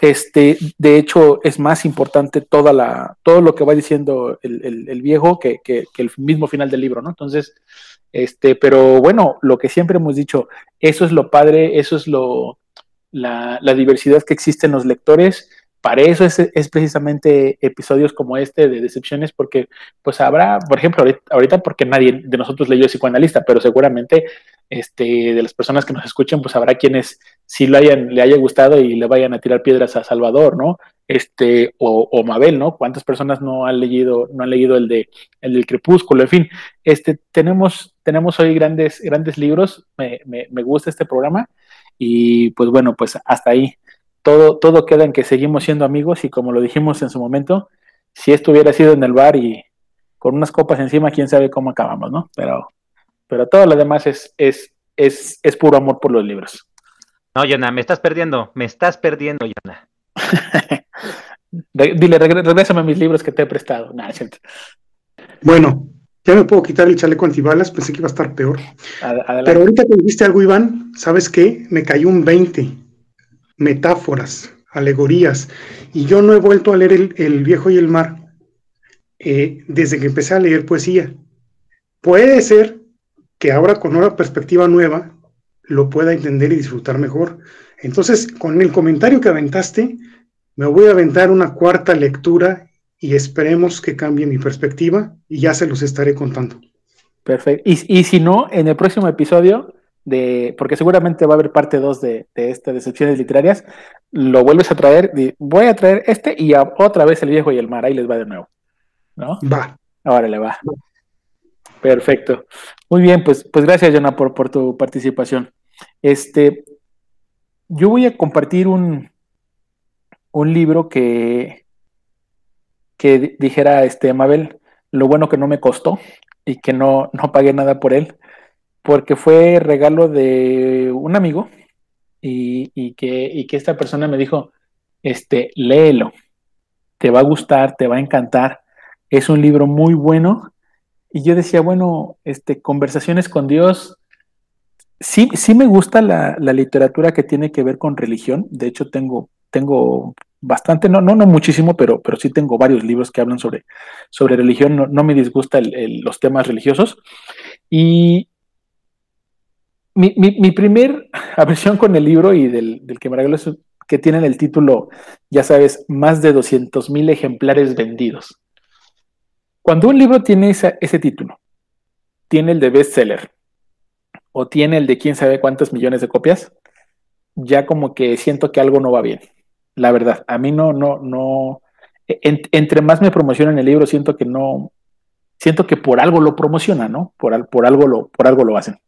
Speaker 1: Este, de hecho, es más importante toda la, todo lo que va diciendo el, viejo que, que, el mismo final del libro, ¿no? Entonces, este, pero bueno, lo que siempre hemos dicho, eso es lo padre, eso es lo, la, la diversidad que existe en los lectores para eso es, precisamente episodios como este de decepciones, porque pues habrá, por ejemplo, ahorita, porque nadie de nosotros leyó psicoanalista, pero seguramente este, de las personas que nos escuchen, pues habrá quienes sí lo hayan, le haya gustado y le vayan a tirar piedras a Salvador, ¿no? Este, o, Mabel, ¿no? ¿Cuántas personas no han leído, no han leído el de el del crepúsculo? En fin, este, tenemos, tenemos hoy grandes, grandes libros, me, me, me gusta este programa, y pues bueno, pues hasta ahí todo, todo queda en que seguimos siendo amigos y como lo dijimos en su momento, si esto hubiera sido en el bar y con unas copas encima, quién sabe cómo acabamos, ¿no? Pero, pero todo lo demás es, es, es, es puro amor por los libros.
Speaker 4: No, Yona, me estás perdiendo, me estás perdiendo, Yona.
Speaker 1: Dile, regrésame mis libros que te he prestado.
Speaker 5: Bueno, ya me puedo quitar el chaleco antibalas, pensé que iba a estar peor. Pero ahorita que dijiste algo, Iván, ¿sabes qué? Me cayó un 20 metáforas, alegorías, y yo no he vuelto a leer El, viejo y el mar eh, desde que empecé a leer poesía. Puede ser que ahora con una perspectiva nueva lo pueda entender y disfrutar mejor. Entonces, con el comentario que aventaste, me voy a aventar una cuarta lectura y esperemos que cambie mi perspectiva y ya se los estaré contando.
Speaker 1: Perfecto. Y, y si no, en el próximo episodio, de, porque seguramente va a haber parte 2 de, de estas decepciones literarias, lo vuelves a traer, voy a traer este y otra vez el viejo y el mar, ahí les va de nuevo. ¿No?
Speaker 5: Va.
Speaker 1: Ahora le va. Perfecto. Muy bien, pues, pues gracias, Jonah, por, por tu participación. Este, yo voy a compartir un, un libro que, que dijera este Mabel, lo bueno que no me costó y que no, no pagué nada por él, porque fue regalo de un amigo y, y, que, y que esta persona me dijo, este, léelo, te va a gustar, te va a encantar, es un libro muy bueno. Y yo decía, bueno, este, conversaciones con Dios, sí, sí me gusta la, la, literatura que tiene que ver con religión. De hecho, tengo, tengo bastante, no, no, no muchísimo, pero, pero sí tengo varios libros que hablan sobre, sobre religión. No, no me disgusta los temas religiosos. Y mi, mi, mi primer aversión con el libro y del, del que me es que tienen el título, ya sabes, más de 200 mil ejemplares vendidos. Cuando un libro tiene esa, ese título, tiene el de bestseller o tiene el de quién sabe cuántos millones de copias, ya como que siento que algo no va bien. La verdad, a mí no, no, no. En, entre más me promocionan el libro, siento que no, siento que por algo lo promocionan, ¿no? Por, por, algo, lo, por algo lo hacen.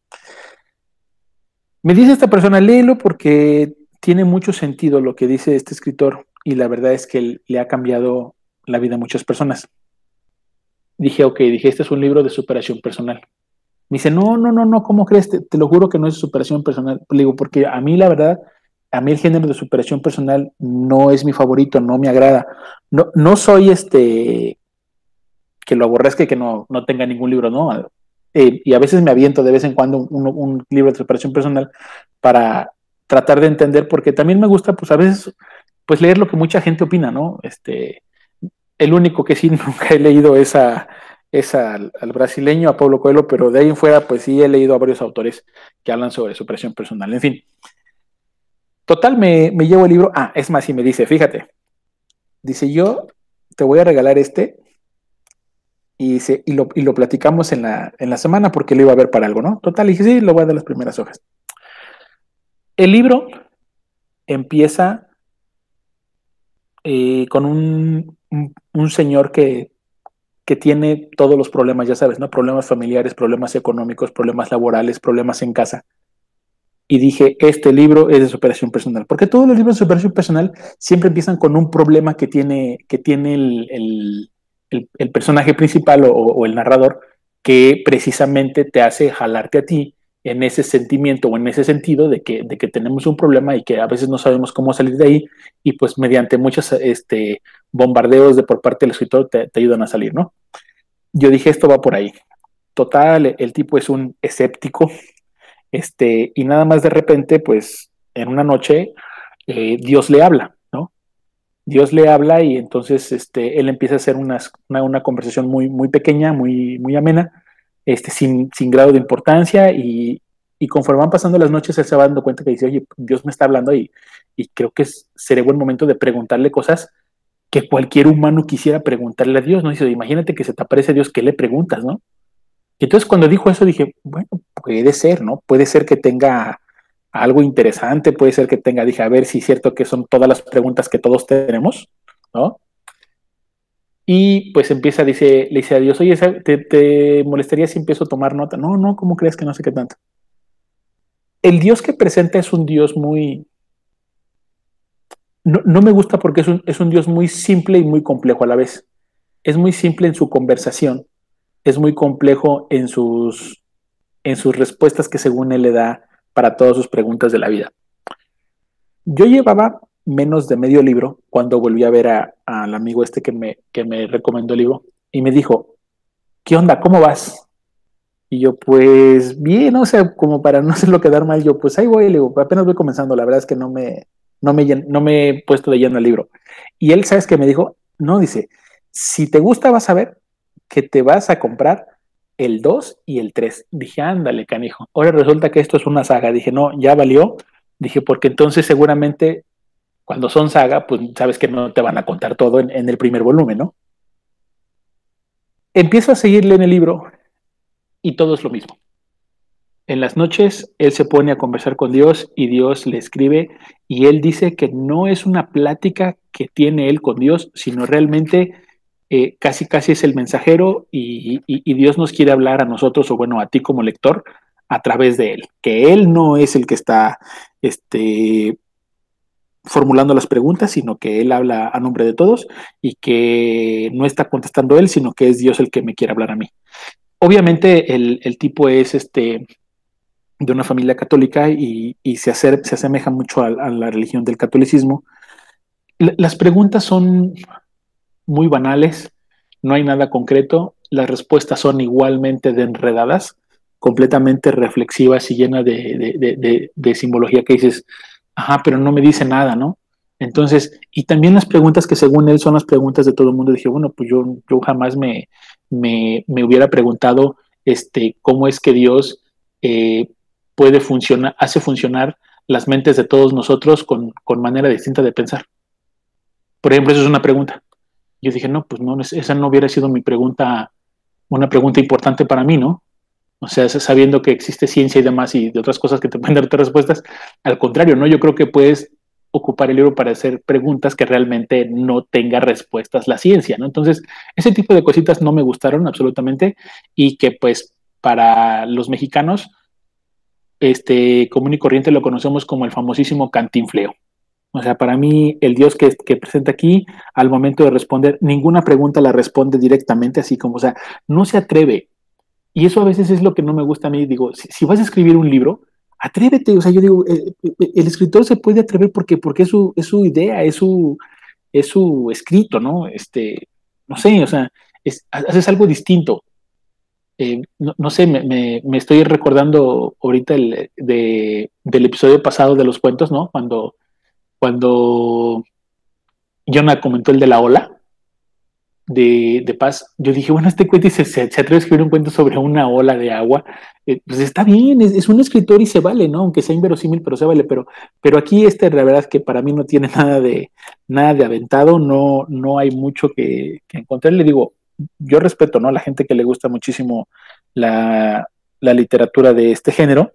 Speaker 1: Me dice esta persona, léelo porque tiene mucho sentido lo que dice este escritor y la verdad es que le ha cambiado la vida a muchas personas. Dije, ok, dije, este es un libro de superación personal. Me dice, no, no, no, no, ¿cómo crees? Te, lo juro que no es superación personal. Le digo, porque a mí la verdad, a mí el género de superación personal no es mi favorito, no me agrada. No, no soy este que lo aborrezca y que no, no tenga ningún libro, ¿no? Eh, y a veces me aviento de vez en cuando un, libro de superación personal para tratar de entender, porque también me gusta, pues a veces, pues leer lo que mucha gente opina, ¿no? Este, el único que sí nunca he leído es a, es al, brasileño, a Pablo Coelho, pero de ahí en fuera, pues sí he leído a varios autores que hablan sobre superación personal. En fin, total, me, me llevo el libro. Ah, es más, y me dice, fíjate, dice, yo te voy a regalar este y, y, lo, y lo platicamos en la, en la semana porque lo iba a ver para algo, ¿no? Total, y dije, sí, lo voy a dar las primeras hojas. El libro empieza eh, con un, un, un, señor que, que tiene todos los problemas, ya sabes, ¿no? Problemas familiares, problemas económicos, problemas laborales, problemas en casa. Y dije, este libro es de superación personal, porque todos los libros de superación personal siempre empiezan con un problema que tiene, que tiene el, el el, personaje principal o, el narrador que precisamente te hace jalarte a ti en ese sentimiento o en ese sentido de que, tenemos un problema y que a veces no sabemos cómo salir de ahí y pues mediante muchos este, bombardeos de por parte del escritor te, te ayudan a salir, ¿no? Yo dije, esto va por ahí. Total, el tipo es un escéptico, este, y nada más de repente, pues en una noche, eh, Dios le habla Dios le habla y entonces este, él empieza a hacer una, una, conversación muy, muy pequeña, muy, muy amena, este, sin, sin grado de importancia y, y, conforme van pasando las noches él se va dando cuenta que dice, oye, Dios me está hablando y, y creo que sería buen momento de preguntarle cosas que cualquier humano quisiera preguntarle a Dios, ¿no? Dice, imagínate que se te aparece Dios, ¿qué le preguntas, no? Y entonces cuando dijo eso dije, bueno, puede ser, ¿no? Puede ser que tenga algo interesante, puede ser que tenga, dije, a ver si es cierto que son todas las preguntas que todos tenemos, ¿no? Y pues empieza, dice, le dice a Dios, oye, ¿te, ¿te, molestaría si empiezo a tomar nota? No, no, ¿cómo crees que no sé qué tanto? El Dios que presenta es un Dios muy... No, no me gusta porque es un, es un Dios muy simple y muy complejo a la vez. Es muy simple en su conversación, es muy complejo en sus, en sus respuestas que según él le da para todas sus preguntas de la vida. Yo llevaba menos de medio libro cuando volví a ver al amigo este que me, que me recomendó el libro y me dijo, ¿qué onda? ¿Cómo vas? Y yo, pues bien, o sea, como para no hacerlo quedar mal, yo, pues ahí voy, le digo, apenas voy comenzando, la verdad es que no me, no me, no me he puesto de lleno el libro. Y él, ¿sabes qué me dijo? No, dice, si te gusta vas a ver que te vas a comprar el 2 y el 3. Dije, ándale, canijo. Ahora resulta que esto es una saga. Dije, no, ya valió. Dije, porque entonces seguramente cuando son saga, pues sabes que no te van a contar todo en, el primer volumen, ¿no? empiezo a seguirle en el libro y todo es lo mismo. En las noches él se pone a conversar con Dios y Dios le escribe y él dice que no es una plática que tiene él con Dios, sino realmente eh, casi casi es el mensajero y, Dios nos quiere hablar a nosotros o bueno a ti como lector a través de él, que él no es el que está este, formulando las preguntas, sino que él habla a nombre de todos y que no está contestando él, sino que es Dios el que me quiere hablar a mí. Obviamente el, el tipo es este de una familia católica y, y se, se asemeja mucho a, la religión del catolicismo. las preguntas son muy banales, no hay nada concreto, las respuestas son igualmente de enredadas, completamente reflexivas y llenas de, simbología que dices, ajá, pero no me dice nada, ¿no? Entonces, y también las preguntas que según él son las preguntas de todo el mundo, dije, bueno, pues yo, yo jamás me, me, me hubiera preguntado este, cómo es que Dios eh, puede funcionar, hace funcionar las mentes de todos nosotros con, con, manera distinta de pensar. Por ejemplo, eso es una pregunta. Yo dije, no, pues no, esa no hubiera sido mi pregunta, una pregunta importante para mí, ¿no? O sea, sabiendo que existe ciencia y demás y de otras cosas que te pueden dar otras respuestas. Al contrario, ¿no? Yo creo que puedes ocupar el libro para hacer preguntas que realmente no tenga respuestas la ciencia, ¿no? Entonces, ese tipo de cositas no me gustaron absolutamente y que pues para los mexicanos este, común y corriente lo conocemos como el famosísimo cantinfleo. O sea, para mí, el Dios que, presenta aquí, al momento de responder, ninguna pregunta la responde directamente, así como, o sea, no se atreve. Y eso a veces es lo que no me gusta a mí. Digo, si, vas a escribir un libro, atrévete. O sea, yo digo, eh, eh, el, escritor se puede atrever porque, porque es, su, es su idea, es su, es su escrito, ¿no? Este, no sé, o sea, es, haces algo distinto. Eh, no, sé, me, estoy recordando ahorita el, del episodio pasado de los cuentos, ¿no? Cuando, cuando Jonah comentó el de la ola de, paz, yo dije, bueno, este cuento se, se, atreve a escribir un cuento sobre una ola de agua, eh, pues está bien, es, un escritor y se vale, ¿no? Aunque sea inverosímil, pero se vale, pero, pero aquí este, la verdad que para mí no tiene nada de, nada de aventado, no, no hay mucho que, encontrar, le digo, yo respeto, ¿no? A la gente que le gusta muchísimo la, literatura de este género,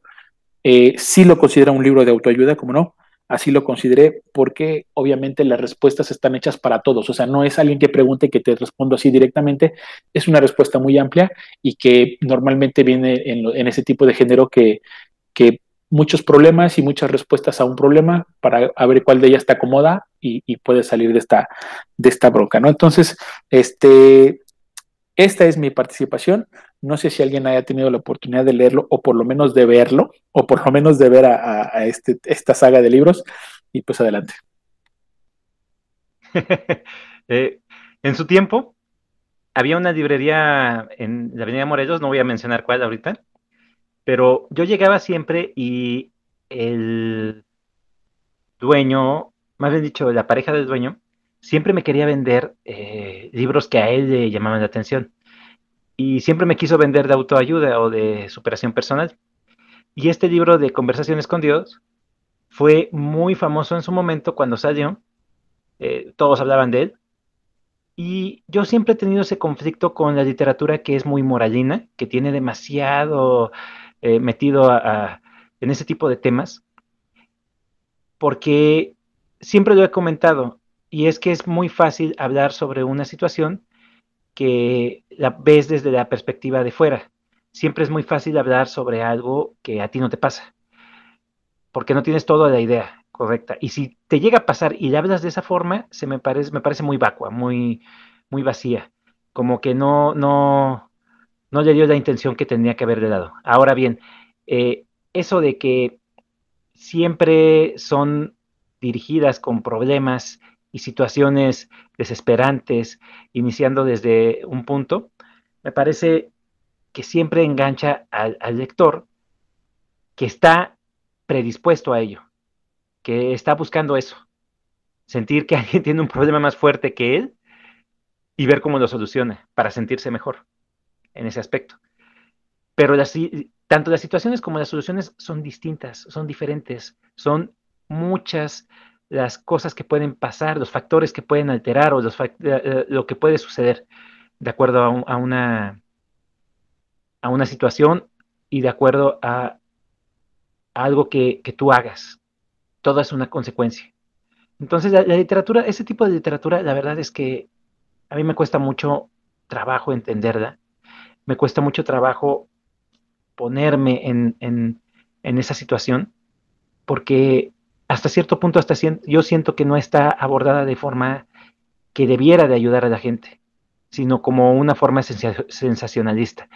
Speaker 1: eh, sí lo considera un libro de autoayuda, como no, así lo consideré, porque obviamente las respuestas están hechas para todos, o sea, no es alguien que pregunte que te respondo así directamente, es una respuesta muy amplia y que normalmente viene en, ese tipo de género que, que muchos problemas y muchas respuestas a un problema para ver cuál de ellas te acomoda y, y puede salir de esta, de esta bronca, ¿no? Entonces, este, esta es mi participación. No sé si alguien haya tenido la oportunidad de leerlo o por lo menos de verlo o por lo menos de ver a, este, esta saga de libros. Y pues adelante.
Speaker 4: Eh, en su tiempo, había una librería en la Avenida Morelos, no voy a mencionar cuál ahorita, pero yo llegaba siempre y el dueño, más bien dicho, la pareja del dueño, siempre me quería vender eh, libros que a él le llamaban la atención. Y siempre me quiso vender de autoayuda o de superación personal. Y este libro de Conversaciones con Dios fue muy famoso en su momento cuando salió. Eh, todos hablaban de él. Y yo siempre he tenido ese conflicto con la literatura que es muy moralina, que tiene demasiado eh, metido en ese tipo de temas, porque siempre lo he comentado, y es que es muy fácil hablar sobre una situación que la ves desde la perspectiva de fuera. Siempre es muy fácil hablar sobre algo que a ti no te pasa, porque no tienes toda la idea correcta. Y si te llega a pasar y le hablas de esa forma, se me parece, me parece muy vacua, muy, muy vacía, como que no, no, no le dio la intención que tenía que haberle dado. Ahora bien, eh, eso de que siempre son dirigidas con problemas y situaciones desesperantes, iniciando desde un punto, me parece que siempre engancha al, lector que está predispuesto a ello, que está buscando eso, sentir que alguien tiene un problema más fuerte que él y ver cómo lo soluciona para sentirse mejor en ese aspecto. Pero tanto las situaciones como las soluciones son distintas, son diferentes, son muchas las cosas que pueden pasar, los factores que pueden alterar o eh, eh, lo que puede suceder. de acuerdo a, una, a una situación y de acuerdo a, algo que, tú hagas. Todo es una consecuencia. Entonces, la, literatura, ese tipo de literatura, la verdad es que a mí me cuesta mucho trabajo entenderla. Me cuesta mucho trabajo ponerme en, en esa situación porque hasta cierto punto, hasta yo siento que no está abordada de forma que debiera de ayudar a la gente, sino como una forma sensacionalista.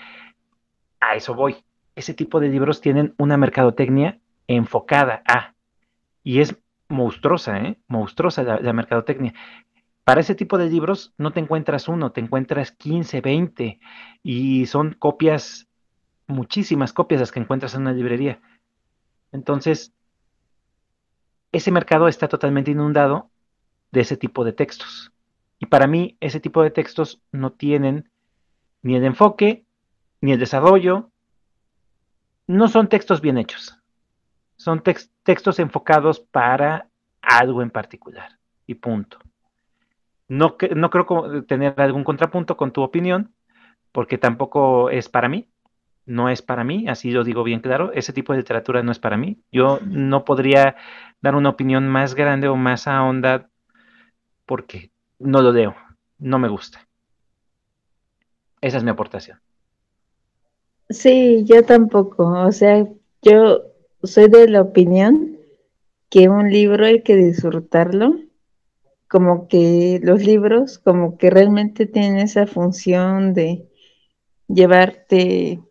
Speaker 4: A eso voy. Ese tipo de libros tienen una mercadotecnia enfocada a, y es monstruosa, ¿eh? Monstruosa la, la mercadotecnia. Para ese tipo de libros no te encuentras uno, te encuentras 15, 20, y son copias, muchísimas copias las que encuentras en una librería. Entonces, ese mercado está totalmente inundado de ese tipo de textos. Y para mí, ese tipo de textos no tienen ni el enfoque, ni el desarrollo. No son textos bien hechos. Son textos enfocados para algo en particular. Y punto. No, creo tener algún contrapunto con tu opinión, porque tampoco es para mí no es para mí, así lo digo bien claro, ese tipo de literatura no es para mí. Yo no podría dar una opinión más grande o más a onda porque no lo leo, no me gusta. Esa es mi aportación.
Speaker 2: Sí, yo tampoco. O sea, yo soy de la opinión que un libro hay que disfrutarlo, como que los libros como que realmente tienen esa función de llevarte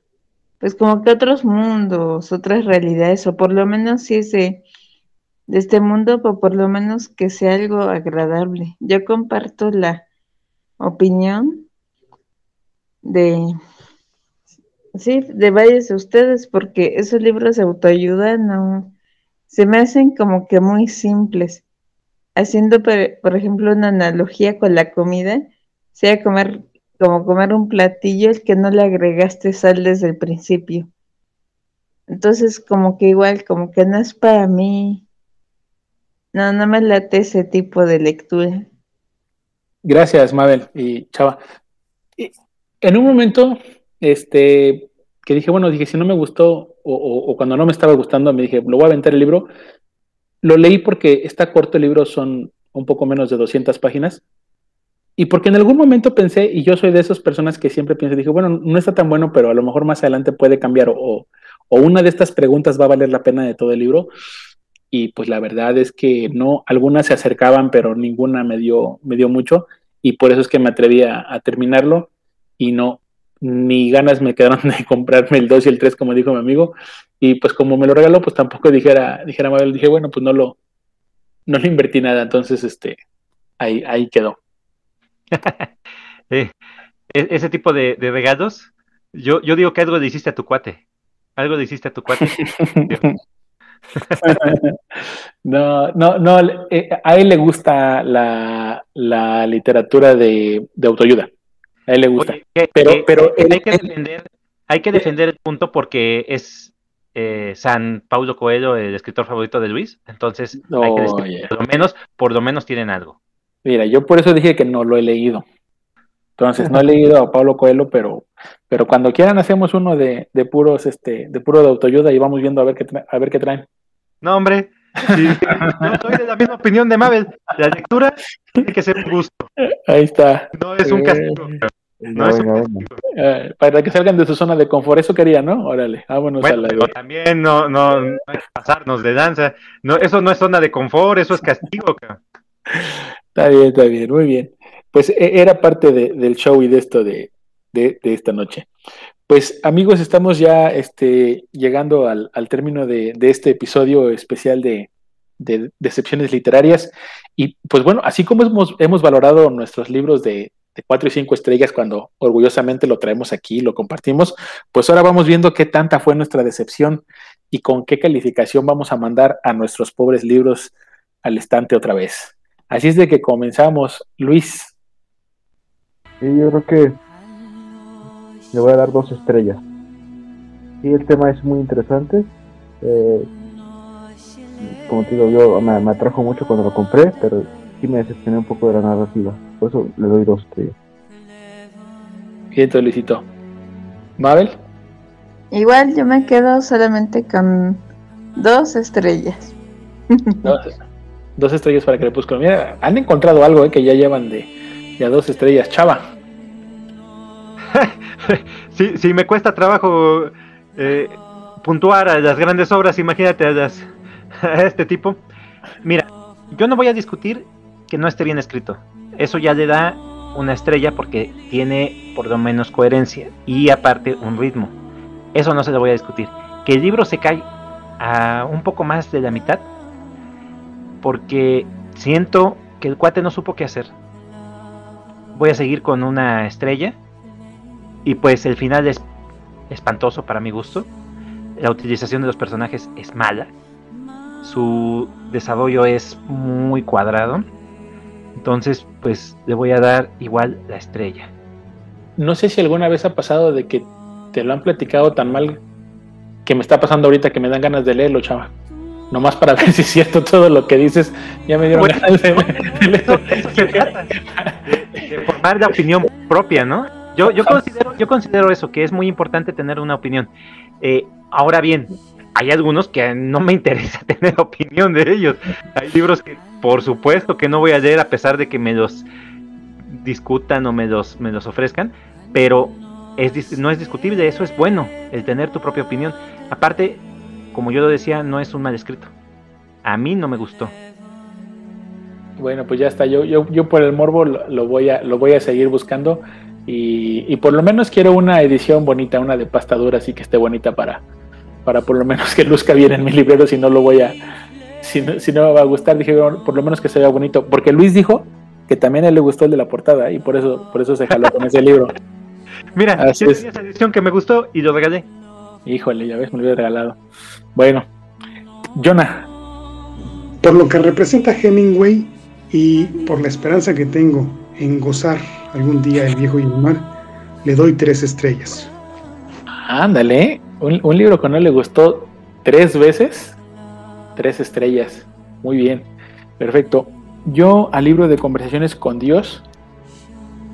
Speaker 2: pues como que otros mundos, otras realidades, o por lo menos si es de, este mundo, o por lo menos que sea algo agradable. Yo comparto la opinión de, sí, de varios de ustedes, porque esos libros de autoayuda no, se me hacen como que muy simples. Haciendo, por ejemplo, una analogía con la comida, sea comer como comer un platillo el que no le agregaste sal desde el principio. Entonces, como que igual, como que no es para mí. No, no me late ese tipo de lectura.
Speaker 1: Gracias, Mabel y Chava. en un momento, este, que dije, bueno, dije, si no me gustó o, o, cuando no me estaba gustando, me dije, lo voy a aventar el libro. Lo leí porque está corto el libro, son un poco menos de 200 páginas. Y porque en algún momento pensé, y yo soy de esas personas que siempre pienso, dije, bueno, no está tan bueno, pero a lo mejor más adelante puede cambiar, o, una de estas preguntas va a valer la pena de todo el libro. Y pues la verdad es que no, algunas se acercaban, pero ninguna me dio, me dio mucho, y por eso es que me atreví a, terminarlo, y no, ni ganas me quedaron de comprarme el 2 y el 3, como dijo mi amigo, y pues como me lo regaló, pues tampoco dijera, dijera Mabel, dije, bueno, pues no lo, no le invertí nada, entonces este, ahí, ahí quedó.
Speaker 4: E, ese tipo de, regalos, yo, yo digo que algo le hiciste a tu cuate. Algo le hiciste a tu cuate.
Speaker 1: no, no, no, eh, a él le gusta la, literatura de, autoayuda. A él le gusta. pero, pero
Speaker 4: hay, que defender, hay que defender el punto porque es eh, San Paulo Coelho el escritor favorito de Luis. Entonces, hay que decir, por lo menos, por lo menos tienen algo.
Speaker 1: Mira, yo por eso dije que no lo he leído. Entonces, no he leído a Pablo Coelho, pero, pero cuando quieran hacemos uno de, de puros, este, de puro de autoayuda y vamos viendo a ver qué, a ver qué traen.
Speaker 4: No, hombre, yo soy de la misma opinión de Mabel. La lectura tiene que ser un gusto.
Speaker 1: Ahí está.
Speaker 4: No es un castigo. No, es un castigo.
Speaker 1: Eh, para que salgan de su zona de confort, eso quería, ¿no? Órale, vámonos
Speaker 4: a la. Pero también no, no, no hay que pasarnos de danza. No, eso no es zona de confort, eso es castigo.
Speaker 1: Está bien, está bien, muy bien. Pues e, era parte del show y de esto de, esta noche. Pues amigos, estamos ya este, llegando al, término de, este episodio especial de, decepciones literarias. Y pues bueno, así como hemos, hemos valorado nuestros libros de, cuatro y cinco estrellas cuando orgullosamente lo traemos aquí, lo compartimos, pues ahora vamos viendo qué tanta fue nuestra decepción y con qué calificación vamos a mandar a nuestros pobres libros al estante otra vez. Así es de que comenzamos. Luis.
Speaker 3: Sí, yo creo que le voy a dar dos estrellas. Sí, el tema es muy interesante. Eh, como te digo, yo me, atrajo mucho cuando lo compré, pero sí me decepcioné un poco de la narrativa. Por eso le doy dos estrellas.
Speaker 1: Bien, Luisito. ¿Mabel?
Speaker 2: Igual yo me quedo solamente con dos estrellas.
Speaker 1: Dos, estrellas para Crepúsculo. Mira, han encontrado algo eh, que ya llevan de, a dos estrellas. Chava.
Speaker 4: sí, sí, me cuesta trabajo eh, puntuar a las grandes obras, imagínate a, a este tipo. Mira, yo no voy a discutir que no esté bien escrito. Eso ya le da una estrella porque tiene por lo menos coherencia y aparte un ritmo. Eso no se lo voy a discutir. Que el libro se cae a un poco más de la mitad porque siento que el cuate no supo qué hacer. Voy a seguir con una estrella y pues el final es espantoso para mi gusto. La utilización de los personajes es mala. Su desarrollo es muy cuadrado entonces, pues le voy a dar igual la estrella.
Speaker 1: No sé si alguna vez ha pasado de que te lo han platicado tan mal que me está pasando ahorita que me dan ganas de leerlo, chava. Nomás para ver si es cierto todo lo que dices. Ya me dieron ganas de,
Speaker 4: leerlo. Eso, se trata. De, formar la opinión propia, ¿no? Yo, yo, considero, yo considero eso, que es muy importante tener una opinión. Eh, ahora bien, hay algunos que no me interesa tener opinión de ellos. Hay libros que por supuesto que no voy a leer a pesar de que me los discutan o me los, me los ofrezcan, pero es, no es discutible, eso es bueno, el tener tu propia opinión. Aparte, como yo lo decía, no es un mal escrito. A mí no me gustó.
Speaker 1: Bueno, pues ya está. Yo, yo, yo por el morbo lo, voy a, lo voy a seguir buscando. Y, y, por lo menos quiero una edición bonita, una de pastadura, así que esté bonita para, para por lo menos que luzca bien en mi librero, si no lo voy a, si no, si no me va a gustar, dije, por lo menos que se vea bonito, porque Luis dijo que también a él le gustó el de la portada y por eso, por eso se jaló con ese libro.
Speaker 4: Mira, Así es. esa edición que me gustó y lo regalé.
Speaker 1: Híjole, ya ves, me lo había regalado. Bueno, Jonah.
Speaker 5: Por lo que representa Hemingway y por la esperanza que tengo en gozar algún día el viejo y el mar, le doy tres estrellas.
Speaker 1: Ándale, un, un libro que no le gustó tres veces, tres estrellas. Muy bien, perfecto. Yo al libro de conversaciones con Dios,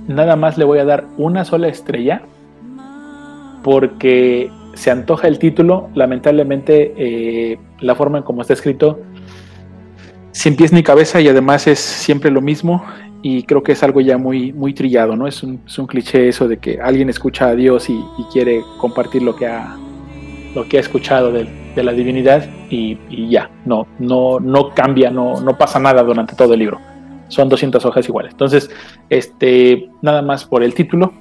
Speaker 1: nada más le voy a dar una sola estrella, porque se antoja el título, lamentablemente eh, la forma en como está escrito, sin pies ni cabeza y además es siempre lo mismo y creo que es algo ya muy, muy trillado, ¿no? Es un, cliché eso de que alguien escucha a Dios y, y quiere compartir lo que ha, lo que ha escuchado de, la divinidad y, ya, no, no, no cambia, no, no pasa nada durante todo el libro. Son 200 hojas iguales. Entonces, este, nada más por el título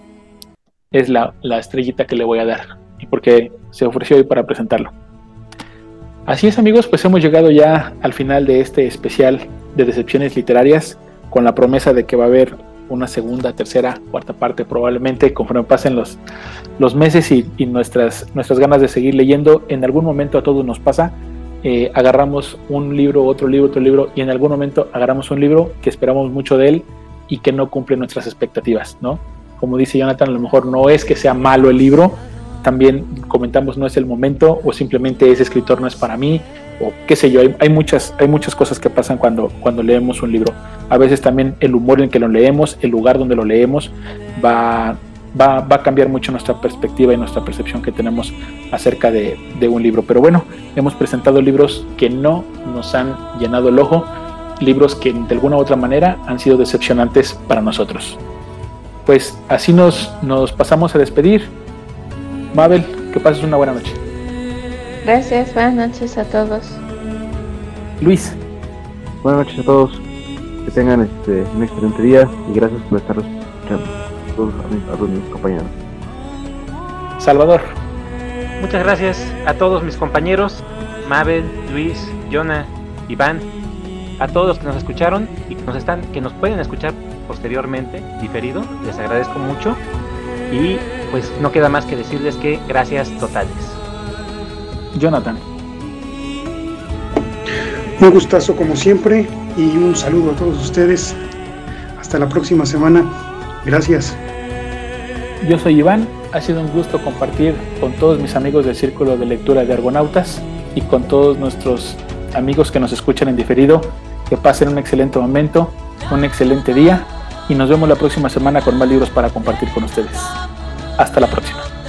Speaker 1: es la, la estrellita que le voy a dar y porque se ofreció hoy para presentarlo. Así es amigos, pues hemos llegado ya al final de este especial de decepciones literarias con la promesa de que va a haber una segunda, tercera, cuarta parte probablemente conforme pasen los, los meses y, nuestras, nuestras ganas de seguir leyendo. En algún momento a todos nos pasa, eh, agarramos un libro, otro libro, otro libro y en algún momento agarramos un libro que esperamos mucho de él y que no cumple nuestras expectativas, ¿no? Como dice Jonathan, a lo mejor no es que sea malo el libro, también comentamos no es el momento o simplemente ese escritor no es para mí o qué sé yo, hay, muchas, hay muchas cosas que pasan cuando, cuando leemos un libro. A veces también el humor en que lo leemos, el lugar donde lo leemos, va, va, va a cambiar mucho nuestra perspectiva y nuestra percepción que tenemos acerca de, de un libro. Pero bueno, hemos presentado libros que no nos han llenado el ojo, libros que de alguna u otra manera han sido decepcionantes para nosotros. Pues así nos, nos pasamos a despedir. Mabel, que pases una buena noche.
Speaker 2: Gracias, buenas noches a todos.
Speaker 1: Luis.
Speaker 3: Buenas noches a todos. Que tengan este, un excelente día y gracias por estar escuchando todos a todos mis compañeros.
Speaker 1: Salvador.
Speaker 4: Muchas gracias a todos mis compañeros, Mabel, Luis, Jonah, Iván, a todos los que nos escucharon y que nos están, que nos pueden escuchar posteriormente, diferido, les agradezco mucho y pues no queda más que decirles que gracias totales.
Speaker 1: Jonathan.
Speaker 5: Un gustazo como siempre y un saludo a todos ustedes. Hasta la próxima semana. Gracias.
Speaker 1: Yo soy Iván. Ha sido un gusto compartir con todos mis amigos del Círculo de Lectura de Argonautas y con todos nuestros amigos que nos escuchan en diferido. Que pasen un excelente momento, un excelente día y nos vemos la próxima semana con más libros para compartir con ustedes. Hasta la próxima.